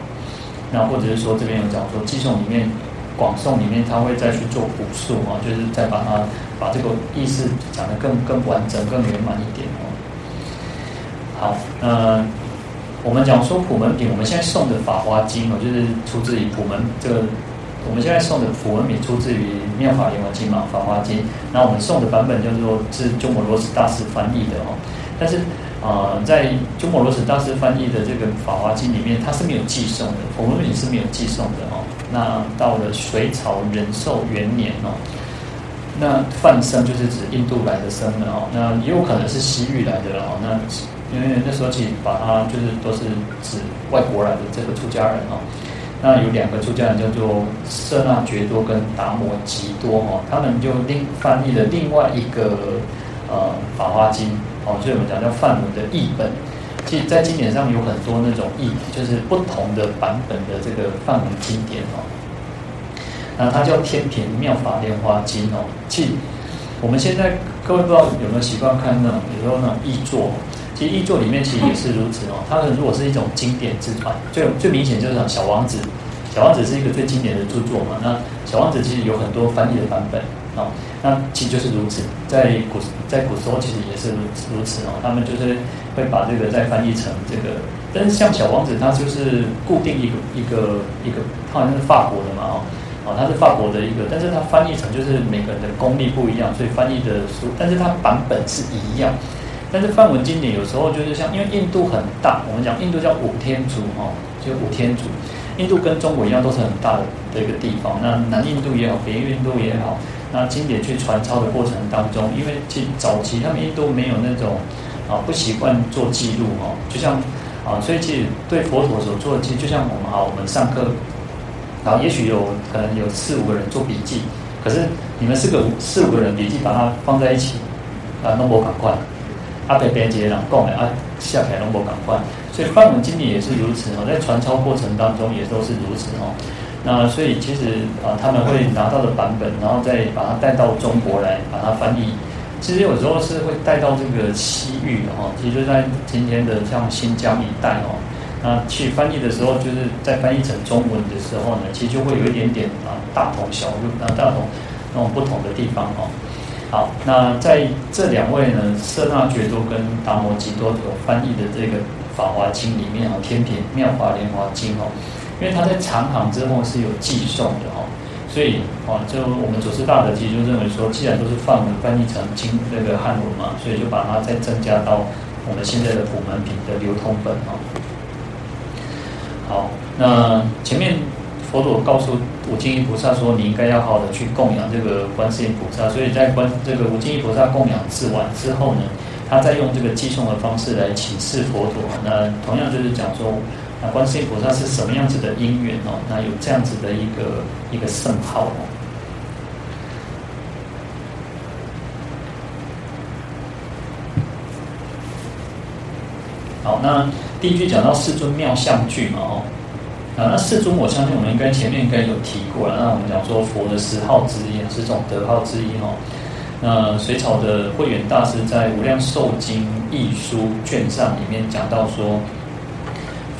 那或者是说，这边有讲说，寄诵里面、广诵里面，他会再去做补述啊，就是再把它把这个意思讲得更更完整、更圆满一点哦。好，呃我们讲说普门品，我们现在诵的《法华经》哦，就是出自于普门这个，我们现在送的普文品出自于《妙法莲华经》嘛，《法华经》。那我们送的版本叫做是鸠摩罗什大师翻译的哦，但是。呃，在鸠摩罗什大师翻译的这个《法华经》里面，它是没有寄送的，普文品是没有寄送的哦。那到了隋朝仁寿元年哦，那梵僧就是指印度来的僧的哦，那也有可能是西域来的哦。那因为那时候其实把它就是都是指外国来的这个出家人哦。那有两个出家人叫做舍那觉多跟达摩吉多哦，他们就另翻译了另外一个呃《法华经》。哦，所以我们讲叫梵文的译本，其实，在经典上有很多那种译，就是不同的版本的这个梵文经典哦。那它叫天品妙法莲华经哦。其我们现在各位不知道有没有习惯看那种，比如说那种译作，其实译作里面其实也是如此哦。它的如果是一种经典之传，最最明显就是讲小王子，小王子是一个最经典的著作嘛。那小王子其实有很多翻译的版本哦。那其实就是如此，在古在古时候其实也是如此哦，他们就是会把这个再翻译成这个，但是像小王子他就是固定一个一个一个，他好像是法国的嘛哦，哦他是法国的一个，但是他翻译成就是每个人的功力不一样，所以翻译的书，但是它版本是一样，但是梵文经典有时候就是像因为印度很大，我们讲印度叫五天族哦，就五天族，印度跟中国一样，都是很大的的一个地方。那南印度也好，北印度也好，那经典去传抄的过程当中，因为其实早期他们印度没有那种啊不习惯做记录哦，就像啊，所以其实对佛陀所做的记，就像我们啊，我们上课，然后也许有可能有四五个人做笔记，可是你们四个四五个人笔记把它放在一起啊，弄不赶快，阿北边节人讲的啊，下来弄不赶快。所以梵文经典也是如此哦，在传抄过程当中也都是如此哦。那所以其实啊，他们会拿到的版本，然后再把它带到中国来，把它翻译。其实有时候是会带到这个西域哦，其实就在今天的像新疆一带哦。那去翻译的时候，就是在翻译成中文的时候呢，其实就会有一点点啊大同小异啊大同那种不同的地方哦。好，那在这两位呢，舍那觉多跟达摩笈多所翻译的这个。《法华经》里面哦，《天品妙法莲华经》哦，因为它在长行之后是有寄送的哦，所以哦，就我们祖师大德其实就认为说，既然都是梵文翻译成经那个汉文嘛，所以就把它再增加到我们现在的普门品的流通本哦。好，那前面佛陀告诉无尽意菩萨说，你应该要好好的去供养这个观世音菩萨，所以在观这个无尽意菩萨供养之完之后呢，他再用这个寄送的方式来启示佛陀，那同样就是讲说，那观世音菩萨是什么样子的因缘哦？那有这样子的一个一个圣号哦。好，那第一句讲到世尊妙相具嘛哦，啊，那世尊我相信我们应该前面应该有提过了。那我们讲说佛的十号之一，是这种德号之一哦。那隋朝的慧远大师在《无量寿经义书》卷上里面讲到说，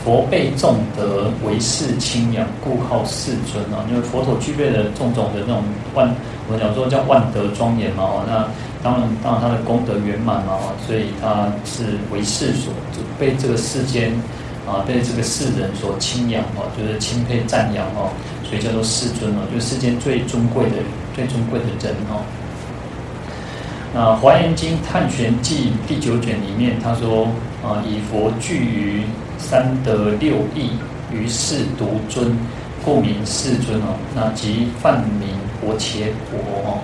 佛被众德为世清扬，故号世尊啊。因为佛陀具备了种种的那种万，我们讲说叫万德庄严嘛。那当然，当然他的功德圆满嘛。所以他是为世所被这个世间啊，被这个世人所钦仰哦，就是钦佩赞扬哦，所以叫做世尊哦，就是世间最尊贵的、最尊贵的人哦。那《华严经·探玄记》第九卷里面，他说：“啊，以佛具于三德六义，于世独尊，故名世尊哦。那即梵名薄伽婆哦，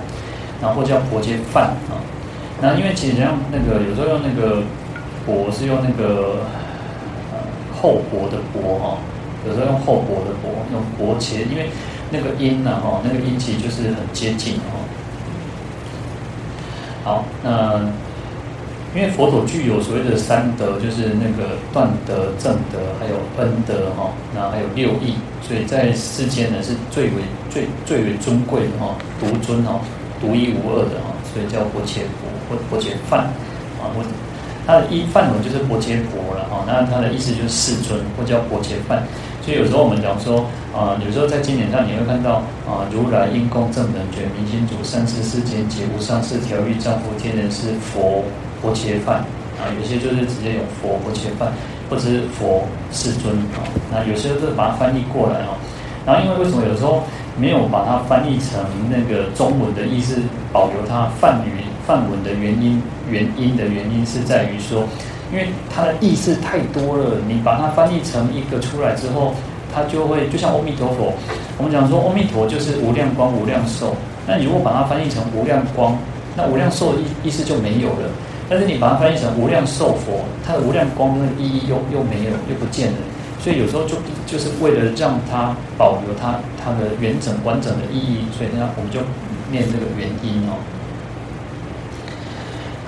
然后叫薄伽梵啊。那因为其实像那个有时候用那个佛是用那个厚薄的薄哈，有时候用厚薄的薄，用薄切，因为那个音呢哈，那个音其实就是很接近哈。”好，那因为佛陀具有所谓的三德，就是那个断德、正德，还有恩德哈，那还有六义，所以在世间呢是最为最最为尊贵的哈，独尊哈，独一无二的哈，所以叫薄伽婆或薄切饭啊，或他的一梵文就是薄伽婆了哈，那他的意思就是世尊或叫薄伽梵。所以有时候我们讲说，啊、有时候在经典上你会看到，啊、如来应供正等觉明心主，三世世间皆无上士调御丈夫天人师佛薄伽梵啊，有些就是直接用佛薄伽梵，或者是佛世尊啊，那有些就是把它翻译过来哦，然后因为为什么有时候没有把它翻译成那个中文的意思，保留它梵语梵文的原因，原因的原因是在于说。因为它的意思太多了，你把它翻译成一个出来之后，它就会就像阿弥陀佛，我们讲说阿弥陀就是无量光、无量寿。那你如果把它翻译成无量光，那无量寿意意思就没有了。但是你把它翻译成无量寿佛，它的无量光的意义又又没有，又不见了。所以有时候就就是为了让它保留它它的完整完整的意义，所以呢，我们就念这个原因哦。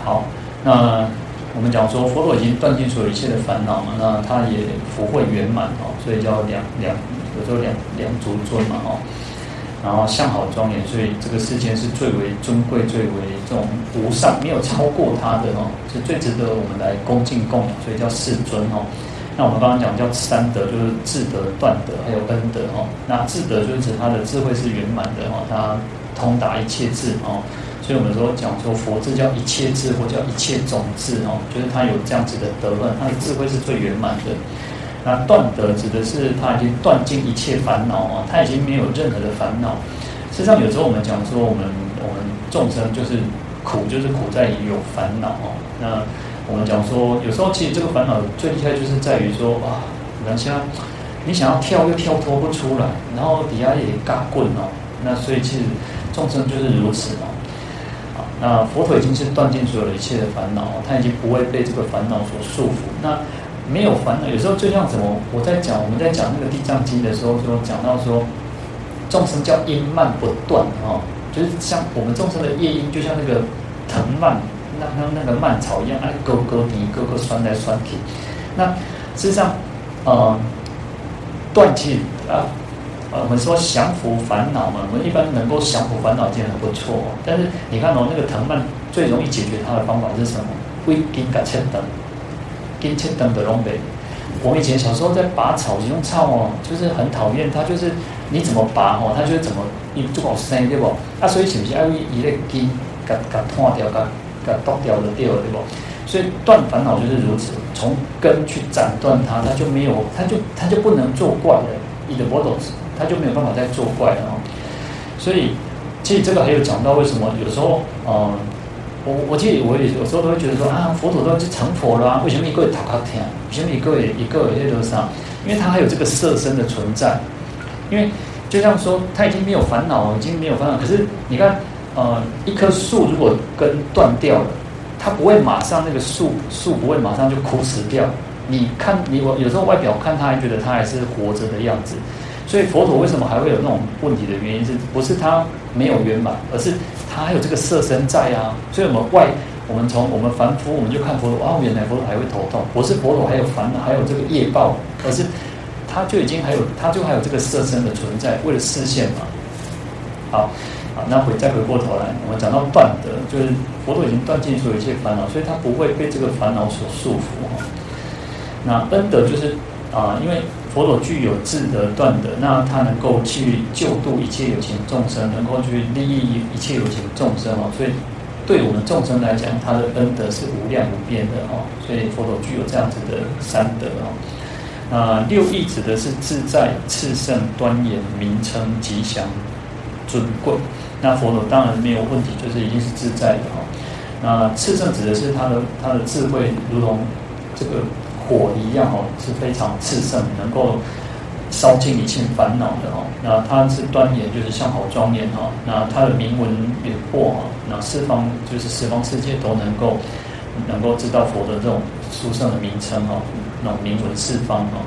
好，那。我们讲说，佛陀已经断尽所有一切的烦恼嘛，那他也福慧圆满哦，所以叫两两，有时候两两足尊嘛哦，然后相好庄严，所以这个世间是最为尊贵、最为这种无上，没有超过他的哦，是最值得我们来恭敬供养，所以叫世尊哦。那我们刚刚讲叫三德，就是智德、断德，还有恩德哦。那智德就是指他的智慧是圆满的哦，他通达一切智哦。所以我们说讲说佛智叫一切智，或叫一切种智哦，就是他有这样子的德论，他的智慧是最圆满的。那断德指的是他已经断尽一切烦恼啊，他已经没有任何的烦恼。事实上，有时候我们讲说我们我们众生就是苦，就是苦在于有烦恼哦。那我们讲说，有时候其实这个烦恼最厉害就是在于说啊，人家你想要跳又跳脱不出来，然后底下也嘎棍哦，那所以其实众生就是如此哦。那佛陀已经是断尽所有的一切的烦恼，他已经不会被这个烦恼所束缚。那没有烦恼，有时候就像什么，我在讲我们在讲那个地藏经的时候，说讲到说众生叫因蔓不断哦，就是像我们众生的业因，就像那个藤蔓，那那那个蔓草一样，哎，勾勾底，勾勾酸来酸去。那事实上，呃，断气啊，呃，我们说降服烦恼嘛，我们一般能够降服烦恼已经很不错。但是你看哦，那个藤蔓最容易解决它的方法是什么？会金甲切灯。金切灯的龙北，我们以前小时候在拔草，用草哦，就是很讨厌它，就是你怎么拔哦，它就是怎么一就好生对不？啊，所以是不是要以一类金，给给断掉，给给断掉的掉对不？所以断烦恼就是如此，从根去斩断它，它就没有，它就它就不能作怪了，你的佛陀它就没有办法再作怪了哦。所以其实这个还有讲到为什么有时候嗯。我我记得我也有时候都会觉得说啊，佛陀都去成佛了，啊，为什么一个也讨好天？为什么一个也一个也都上？因为他还有这个色身的存在。因为就像说，他已经没有烦恼，已经没有烦恼。可是你看，呃，一棵树如果根断掉了，它不会马上那个树树不会马上就枯死掉。你看，你我有时候外表看他还觉得他还是活着的样子。所以佛陀为什么还会有那种问题的原因，是不是他没有圆满，而是？他还有这个色身在啊，所以我们外，我们从我们凡夫，我们就看佛陀，哦，原来佛陀还会头痛，不是佛陀还有烦恼，还有这个业报，而是他就已经还有，他就还有这个色身的存在，为了示现嘛。好，好，那回再回过头来，我们讲到断德，就是佛陀已经断尽所有一切烦恼，所以他不会被这个烦恼所束缚哈。那恩德就是啊，因为。佛陀具有智德断德，那他能够去救度一切有情众生，能够去利益一切有情众生哦。所以，对我们众生来讲，他的恩德是无量无边的哦。所以佛陀具有这样子的三德哦。那六义指的是自在、炽盛、端严、名称、吉祥、尊贵。那佛陀当然没有问题，就是一定是自在的哦。那炽盛指的是他的他的智慧，如同这个。火一样哦，是非常炽盛，能够烧尽一切烦恼的哦。那它是端严，就是相好庄严哦。那它的名闻远播啊，那四方就是十方世界都能够能够知道佛的这种殊胜的名称哦，那种名闻四方哦。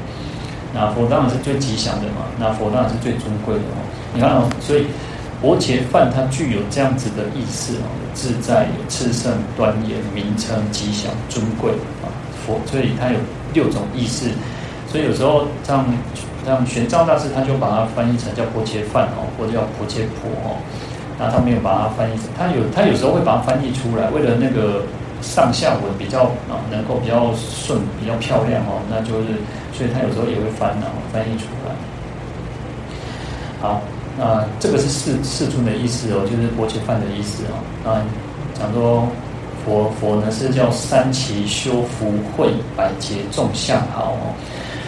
那佛当然是最吉祥的嘛，那佛当然是最尊贵的哦。你看哦，所以薄伽梵它具有这样子的意思哦，自在、炽盛、端严、名称、吉祥、尊贵啊。所以它有六种意思，所以有时候像像玄奘大师他就把它翻译成叫薄伽梵哦，或者叫薄切婆哦，那他没有把它翻译成，他有他有时候会把它翻译出来，为了那个上下文比较啊能够比较顺比较漂亮哦，那就是所以他有时候也会翻啊翻译出来。好，那这个是四四尊的意思哦，就是薄伽梵的意思哦，啊讲说。佛佛呢是叫三奇修福慧百劫众相好哦，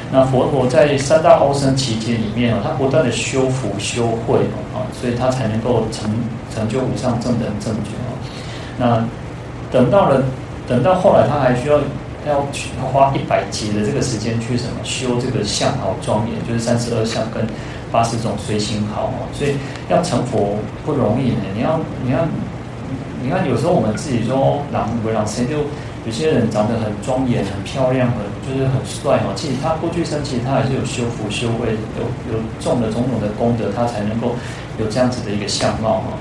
那佛陀在三大阿僧只劫里面哦，他不断的修福修慧哦，所以他才能够成成就无上正等正觉哦。那等到了等到后来，他还需要要去花一百劫的这个时间去什么修这个相好庄严，就是三十二相跟八十种随行好哦，所以要成佛不容易呢。你要你要。你看，有时候我们自己说，狼不狼谁就有些人长得很庄严、很漂亮、很就是很帅哦。其实他过去生，其实他还是有修福修慧，有有种的种种的功德，他才能够有这样子的一个相貌哈。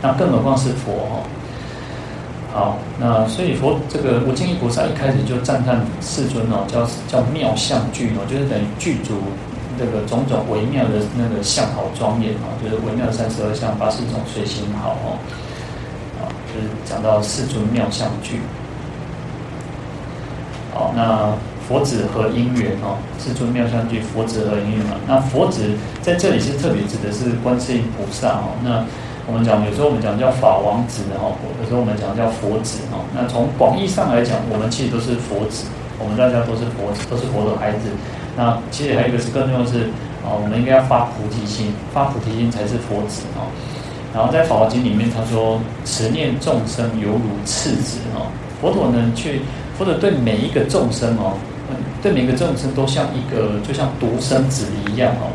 那更何况是佛哈。好，那所以佛这个无尽意菩萨一开始就赞叹世尊哦，叫叫妙相具哦，就是等于具足这个种种微妙的那个相好庄严哦，就是微妙三十二相八十种随行好哦。讲到世尊妙相具，好，那佛子和因缘哦？世尊妙相具，佛子和因缘嘛？那佛子在这里是特别指的是观世音菩萨哦。那我们讲有时候我们讲叫法王子哦，有时候我们讲叫佛子哦。那从广义上来讲，我们其实都是佛子，我们大家都是佛子，都是佛的孩子。那其实还有一个是更重要的是啊，我们应该要发菩提心，发菩提心才是佛子哦。然后在《法华经》里面，他说：“慈念众生犹如次子哦。”佛陀呢，去佛陀对每一个众生哦，对每个众生都像一个就像独生子一样哦，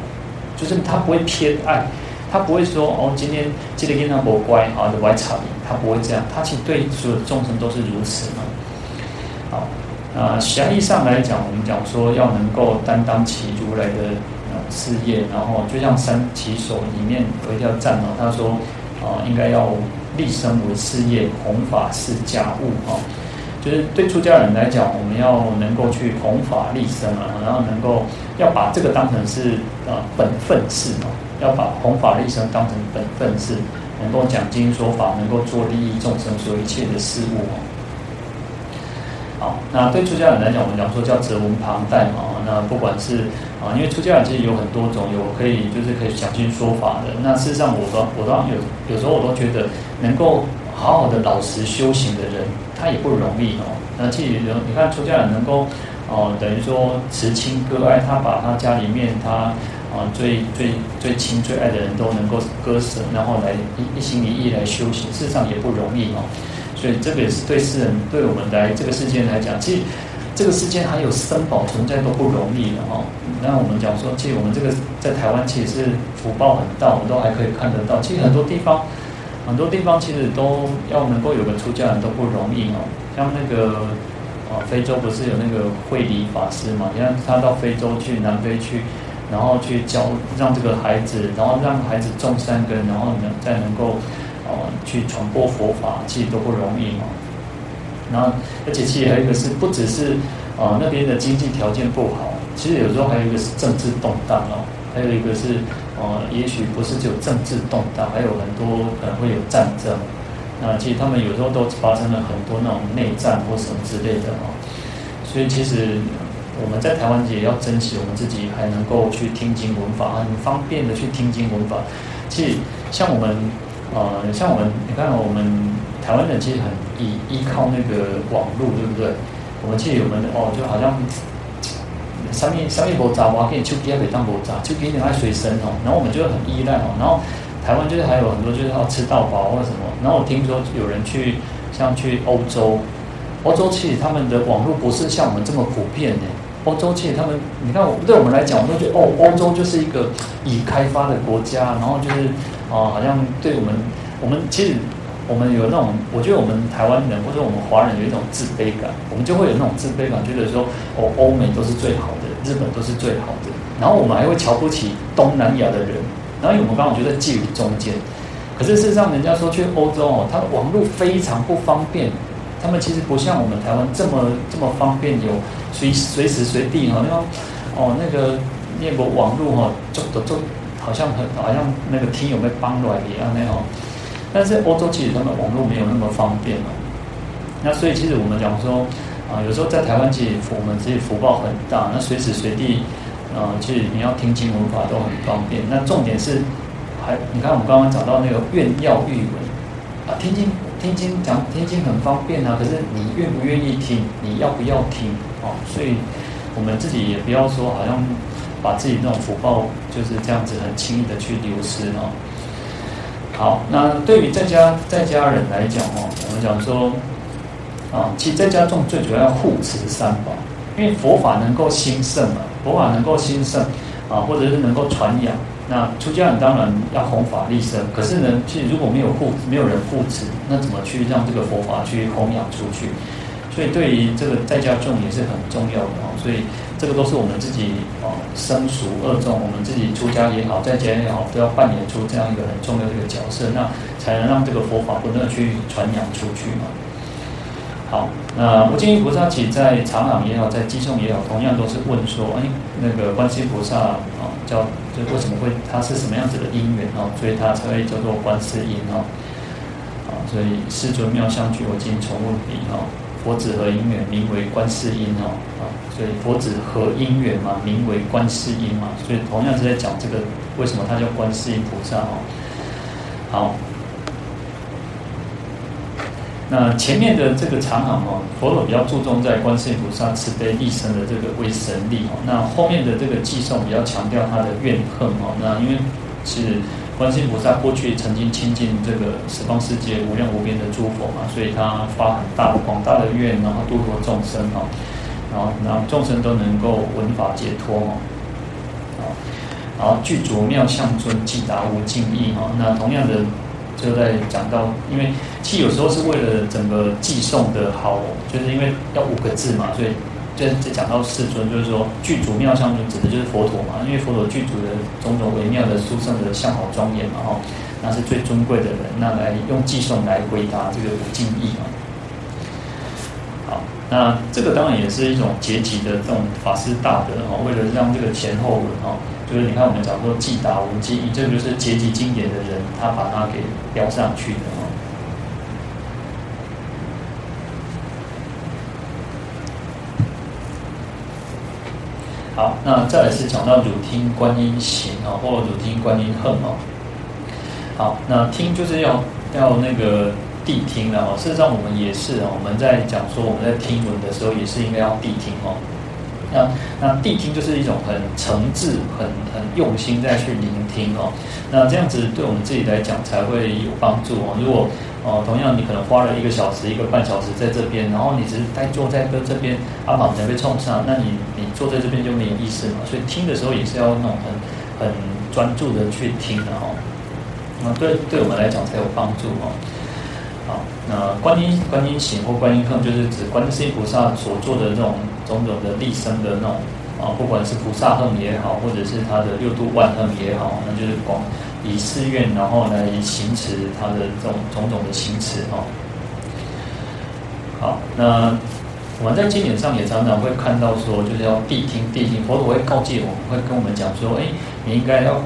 就是他不会偏爱，他不会说哦，今天记得跟他不乖，好的歪草，他不会这样，他其实对所有众生都是如此嘛。好，那狭义上来讲，我们讲说要能够担当起如来的事业，然后就像三起手里面有一条赞哦，他说啊、呃，应该要立身为事业，弘法是家务哈。就是对出家人来讲，我们要能够去弘法立身啊，然后能够要把这个当成是啊本分事嘛，要把弘法立身当成本分事，能够讲经说法，能够做利益众生所有一切的事物哦。好，那对出家人来讲，我们讲说叫责无旁贷嘛，那不管是啊，因为出家人其实有很多种，有可以就是可以讲经说法的。那事实上，我都我都有有时候我都觉得能够。好好的老实修行的人，他也不容易哦。那其实你看出家人能够哦，等于说慈亲割爱，他把他家里面他啊最最最亲最爱的人都能够割舍，然后来一一心一意来修行，事实上也不容易哦。所以这个也是对世人对我们来这个世界来讲，其实这个世界还有僧宝存在都不容易的哦。那我们讲说，其实我们这个在台湾其实是福报很大，我们都还可以看得到。其实很多地方。很多地方其实都要能够有个出家人都不容易哦，像那个啊，非洲不是有那个慧理法师嘛？你看他到非洲去，南非去，然后去教让这个孩子，然后让孩子种善根，然后呢再能够啊去传播佛法，其实都不容易嘛。然后而且其实还有一个是，不只是啊那边的经济条件不好，其实有时候还有一个是政治动荡哦，还有一个是。哦，也许不是只有政治动荡，还有很多可能会有战争。那其实他们有时候都发生了很多那种内战或什么之类的哦。所以其实我们在台湾也要珍惜我们自己还能够去听经闻法，很方便的去听经闻法。其实像我们呃，像我们你看我们台湾人其实很依依靠那个网络，对不对？我们其实我们哦，就好像。上面上面无杂话，给你手机也可以当无杂，手机你爱随身哦。然后我们就很依赖哦。然后台湾就是还有很多就是要吃到饱或者什么。然后我听说有人去像去欧洲，欧洲其实他们的网络不是像我们这么普遍的。欧洲其实他们，你看对我们来讲，我们都觉得哦，欧洲就是一个已开发的国家，然后就是啊，好像对我们，我们其实。我们有那种，我觉得我们台湾人或者我们华人有一种自卑感，我们就会有那种自卑感，觉得说哦，欧美都是最好的，日本都是最好的，然后我们还会瞧不起东南亚的人，然后我们刚好觉得介于中间。可是事实上，人家说去欧洲哦，他的网络非常不方便，他们其实不像我们台湾这么这么方便，有随随时随地哈，那种哦那个那个网络哈，就就就好像很好像那个天有没有帮来一样那种。但是欧洲其实他们网络没有那么方便哦，那所以其实我们讲说啊，有时候在台湾其实我们自己福报很大，那随时随地啊，其实你要听经文法都很方便。那重点是还你看我们刚刚讲到那个愿要欲闻啊，听经听经讲听经很方便啊，可是你愿不愿意听，你要不要听啊？所以我们自己也不要说好像把自己那种福报就是这样子很轻易的去流失哦。好，那对于在家在家人来讲哦，我们讲说啊，其实在家中最主要护持三宝，因为佛法能够兴盛嘛，佛法能够兴盛啊，或者是能够传扬。那出家人当然要弘法利生，可是呢，其实如果没有护没有人护持，那怎么去让这个佛法去弘扬出去？所以对于这个在家众也是很重要的哦，所以。这个都是我们自己啊，生熟二众，我们自己出家也好，在家也好，都要扮演出这样一个很重要的一个角色，那才能让这个佛法不断去传扬出去嘛。好，那无尽意菩萨起在长朗也好，在偈颂也好，同样都是问说，哎，那个观世音菩萨啊，叫就为什么会他是什么样子的因缘哦，所以他才会叫做观世音哦。啊，所以世尊妙相具，我今重问彼哦。佛子何因缘名为观世音哦，啊，所以佛子合因缘嘛，名为观世音嘛，所以同样是在讲这个为什么他叫观世音菩萨哦。好，那前面的这个长行哦，佛陀比较注重在观世音菩萨慈悲利生的这个为神力哦，那后面的这个偈颂比较强调他的怨恨哦，那因为是。观世音菩萨过去曾经亲近这个十方世界无量无边的诸佛嘛，所以他发很大广大的愿，然后度脱众生哦。然后让众生都能够闻法解脱哦。然后具足妙相尊，即达无尽意哦。那同样的，就在讲到，因为其实有时候是为了整个偈颂的好，就是因为要五个字嘛，所以就就讲到世尊，就是说具足妙相尊，指的就是佛陀嘛。因为佛陀具足的种种微妙的殊胜的相好庄严嘛哈，那是最尊贵的人，那来用偈颂来回答这个无尽意嘛。那这个当然也是一种结集的这种法师大德哈，为了让这个前后文哈。就是你看，我们讲说即达无尽意，这个就是结集经典的人，他把它给标上去的哦。好，那再来是讲到汝听观音行啊，或汝听观音恨哦。好，那听就是要要那个谛听了哦。事实上，我们也是哦，我们在讲说我们在听闻的时候，也是应该要谛听哦。那那谛听就是一种很诚挚、很很用心在去聆听哦。那这样子对我们自己来讲才会有帮助哦。如果哦，同样你可能花了一个小时、一个半小时在这边，然后你只是呆坐在这这边，阿妈才被冲上，那你你坐在这边就没有意思嘛。所以听的时候也是要那种很很专注的去听的哦。那对对我们来讲才有帮助哦。好，那观音观音行或观音行，就是指观世音菩萨所做的这种。种种的立身的那种啊，不管是菩萨恨也好，或者是他的六度万恨也好，那就是广以誓愿，然后来行持他的这种种种的行持哈。好，那我们在经典上也常常会看到说，就是要谛听谛听，佛陀会告诫我们，会跟我们讲说，哎，你应该要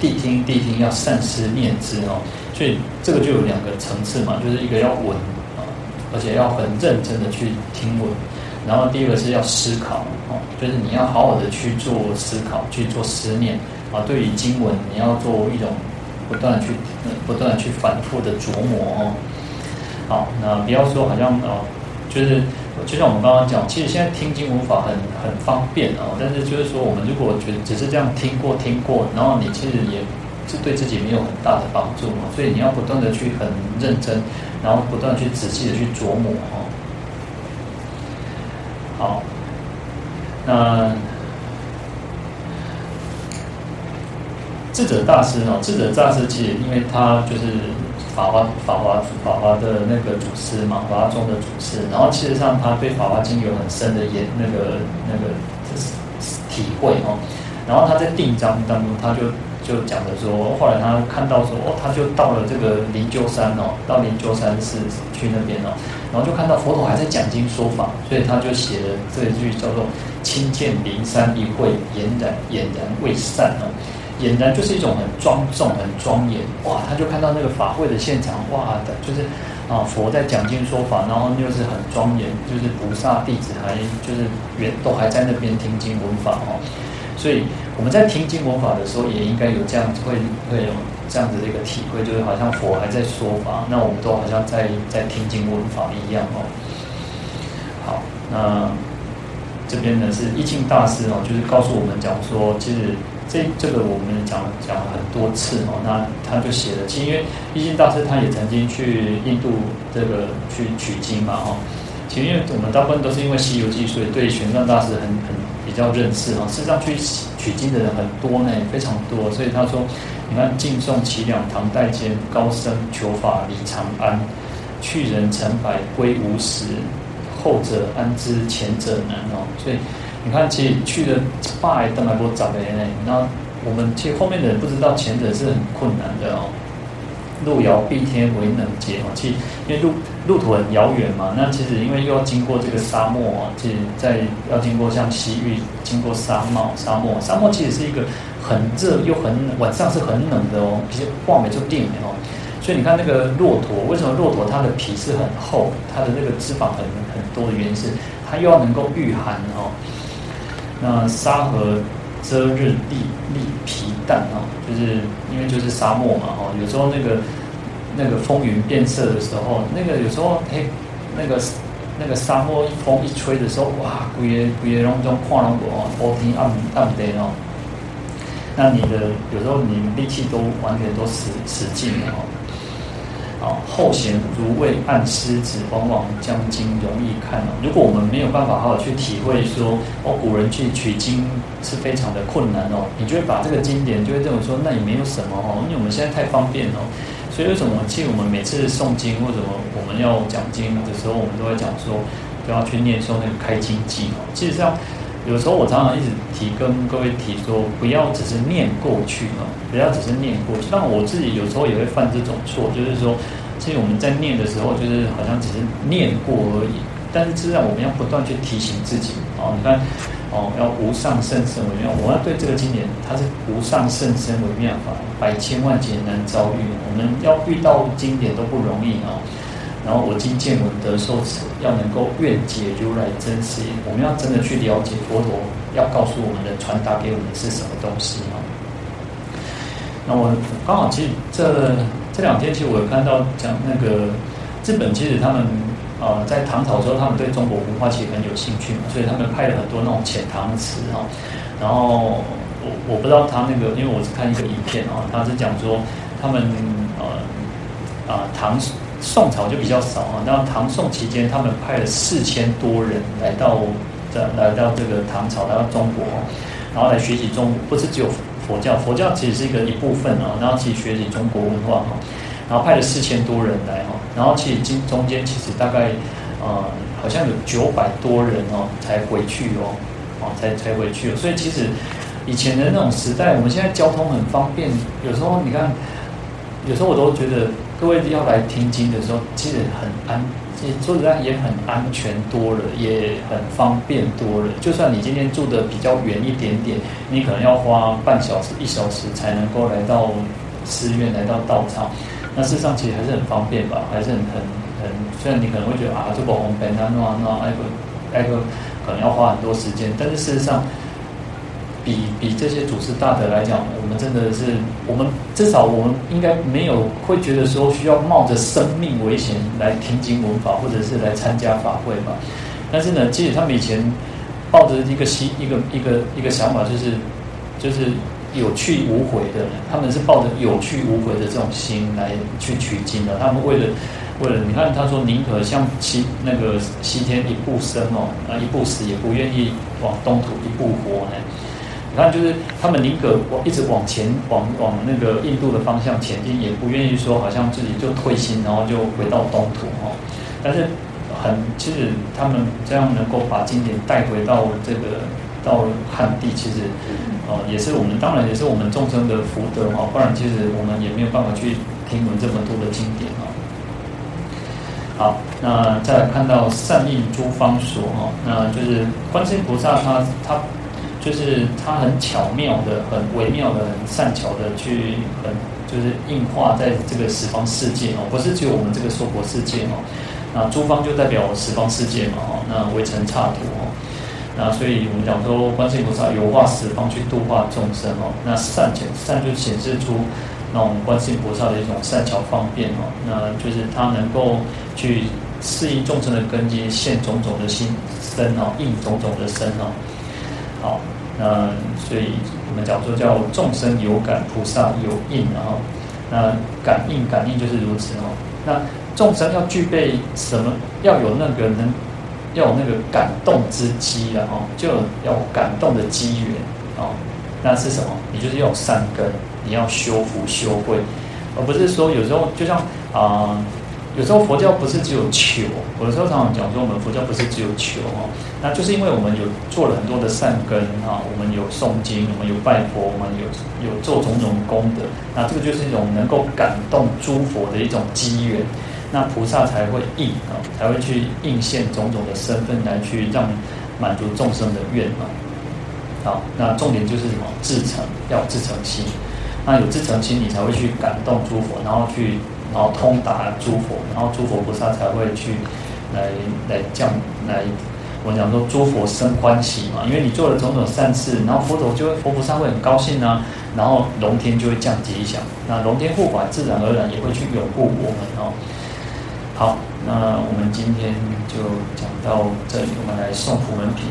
谛听谛听，要善思念之哦。所以这个就有两个层次嘛，就是一个要闻啊，而且要很认真的去听闻。然后第二个是要思考哦，就是你要好好的去做思考，去做思念啊。对于经文，你要做一种不断去、不断去反复的琢磨哦。好，那不要说好像哦，就是就像我们刚刚讲，其实现在听经闻法很很方便哦，但是就是说，我们如果觉只是这样听过听过，然后你其实也是对自己没有很大的帮助嘛。所以你要不断的去很认真，然后不断去仔细的去琢磨哦。好，那智者大师呢？智者大师其实因为他就是法华法华法华的那个祖师嘛，法华宗的祖师。然后其实上他对《法华经》有很深的研那个那个就是体会哦。然后他在定章当中，他就就讲的说，后来他看到说，哦，他就到了这个灵鹫山哦，到灵鹫山寺去那边哦。然后就看到佛陀还在讲经说法，所以他就写了这一句叫做“亲见灵山一会，俨然俨然未散”哦，俨然就是一种很庄重、很庄严哇！他就看到那个法会的现场哇的，就是啊佛在讲经说法，然后又是很庄严，就是菩萨弟子还就是原都还在那边听经闻法哦，所以我们在听经闻法的时候，也应该有这样子会会有。这样子的一个体会，就是好像佛还在说法，那我们都好像在在听经闻法一样哦。好，那这边呢是义净大师哦，就是告诉我们讲说，其实这这个我们讲讲了很多次哦，那他就写了，其实因为义净大师他也曾经去印度这个去取经嘛哦。其实因为我们大部分都是因为《西游记》，所以对玄奘大师很很比较认识哦。事实上去取经的人很多呢，非常多，所以他说。你看，晋宋齐两唐代间，高僧求法离长安，去人成百归无实，后者安知前者难哦。所以你看，其实去了拜登来波找的人呢，那我们其实后面的人不知道前者是很困难的哦。路遥碧天为能解哦，其实因为路路途很遥远嘛，那其实因为又要经过这个沙漠啊，其实在要经过像西域，经过沙漠，沙漠，沙漠其实是一个。很热又很晚上是很冷的哦，其实画面就定了哦。所以你看那个骆驼，为什么骆驼它的皮是很厚，它的那个脂肪很很多的原因是它又要能够御寒哦。那沙河遮日立立皮蛋哦，就是因为就是沙漠嘛哦，有时候那个那个风云变色的时候，那个有时候哎那个那个沙漠一风一吹的时候，哇，规个规个拢种看拢无哦，乌天暗暗地哦。那你的有时候你力气都完全都使使尽了哦。后贤如未暗狮子，往往将经容易看哦。如果我们没有办法好好去体会说，哦，古人去取经是非常的困难哦，你就会把这个经典就会认为说，那也没有什么哦，因为我们现在太方便哦。所以为什么？其实我们每次诵经或者我们要讲经的时候，我们都会讲说，不要去念诵那个开经偈哦。其实上。有时候我常常一直提跟各位提说，不要只是念过去嘛，不要只是念过去。但我自己有时候也会犯这种错，就是说，其实我们在念的时候，就是好像只是念过而已。但是实际上我们要不断去提醒自己哦，你看哦，要无上甚深微妙。我要对这个经典，它是无上甚深微妙法，百千万劫难遭遇。我们要遇到经典都不容易哦。然后我今见闻得受持，要能够愿解如来真实，我们要真的去了解佛陀要告诉我们的、传达给我们的是什么东西啊？那我刚好其实这这两天，其实我有看到讲那个日本，其实他们呃在唐朝的时候，他们对中国文化其实很有兴趣嘛，所以他们拍了很多那种遣唐词哈。然后我我不知道他那个，因为我是看一个影片啊，他是讲说他们呃啊、呃、唐。宋朝就比较少啊，那唐宋期间，他们派了四千多人来到这来到这个唐朝，来到中国，然后来学习中，不是只有佛教，佛教其实是一个一部分啊，然后去学习中国文化哈，然后派了四千多人来哈，然后其实经中间其实大概呃好像有九百多人哦才回去哦，哦才才回去，所以其实以前的那种时代，我们现在交通很方便，有时候你看，有时候我都觉得。各位要来听经的时候，其实很安，其实说实在也很安全多了，也很方便多了。就算你今天住的比较远一点点，你可能要花半小时、一小时才能够来到寺院、来到道场，那事实上其实还是很方便吧，还是很很很。虽然你可能会觉得啊，这个红本那那那挨个挨个可能要花很多时间，但是事实上。比比这些祖师大德来讲，我们真的是，我们至少我们应该没有会觉得说需要冒着生命危险来听经闻法，或者是来参加法会吧。但是呢，即使他们以前抱着一个心，一个一个一个想法，就是就是有去无回的，他们是抱着有去无回的这种心来去取经的。他们为了为了，你看他说宁可向西那个西天一步生哦，啊一步死也不愿意往东土一步活呢。你看，就是他们宁可往一直往前，往往那个印度的方向前进，也不愿意说好像自己就退心，然后就回到东土哦。但是很，其实他们这样能够把经典带回到这个到汉地，其实呃也是我们当然也是我们众生的福德哦。不然其实我们也没有办法去听闻这么多的经典哦。好，那再来看到善应诸方所哈，那就是观世音菩萨他他。就是他很巧妙的、很微妙的、很善巧的去很就是硬化在这个十方世界哦，不是只有我们这个娑婆世界哦，那诸方就代表十方世界嘛哦，那微尘刹土哦，那所以我们讲说观世音菩萨有化十方去度化众生哦，那善巧善就显示出那种观世音菩萨的一种善巧方便哦，那就是他能够去适应众生的根基，现种种的心身哦，应种种的身哦，好。那所以我们讲说叫众生有感，菩萨有应，然后那感应感应就是如此哦。那众生要具备什么？要有那个能，要有那个感动之机了哦，就要感动的机缘哦。那是什么？你就是要有善根，你要修福修慧，而不是说有时候就像啊。有时候佛教不是只有求，有时候常常讲说我们佛教不是只有求哦，那就是因为我们有做了很多的善根啊，我们有诵经，我们有拜佛，我们有有做种种功德，那这个就是一种能够感动诸佛的一种机缘，那菩萨才会应啊，才会去应现种种的身份来去让满足众生的愿望。好，那重点就是什么？至诚，要至诚心，那有至诚心，你才会去感动诸佛，然后去。然后通达诸佛，然后诸佛菩萨才会去来来降来，我讲说诸佛生欢喜嘛，因为你做了种种善事，然后佛陀就会佛菩萨会很高兴啊，然后龙天就会降吉祥，那龙天护法自然而然也会去拥护我们哦。好，那我们今天就讲到这里，我们来送福门品。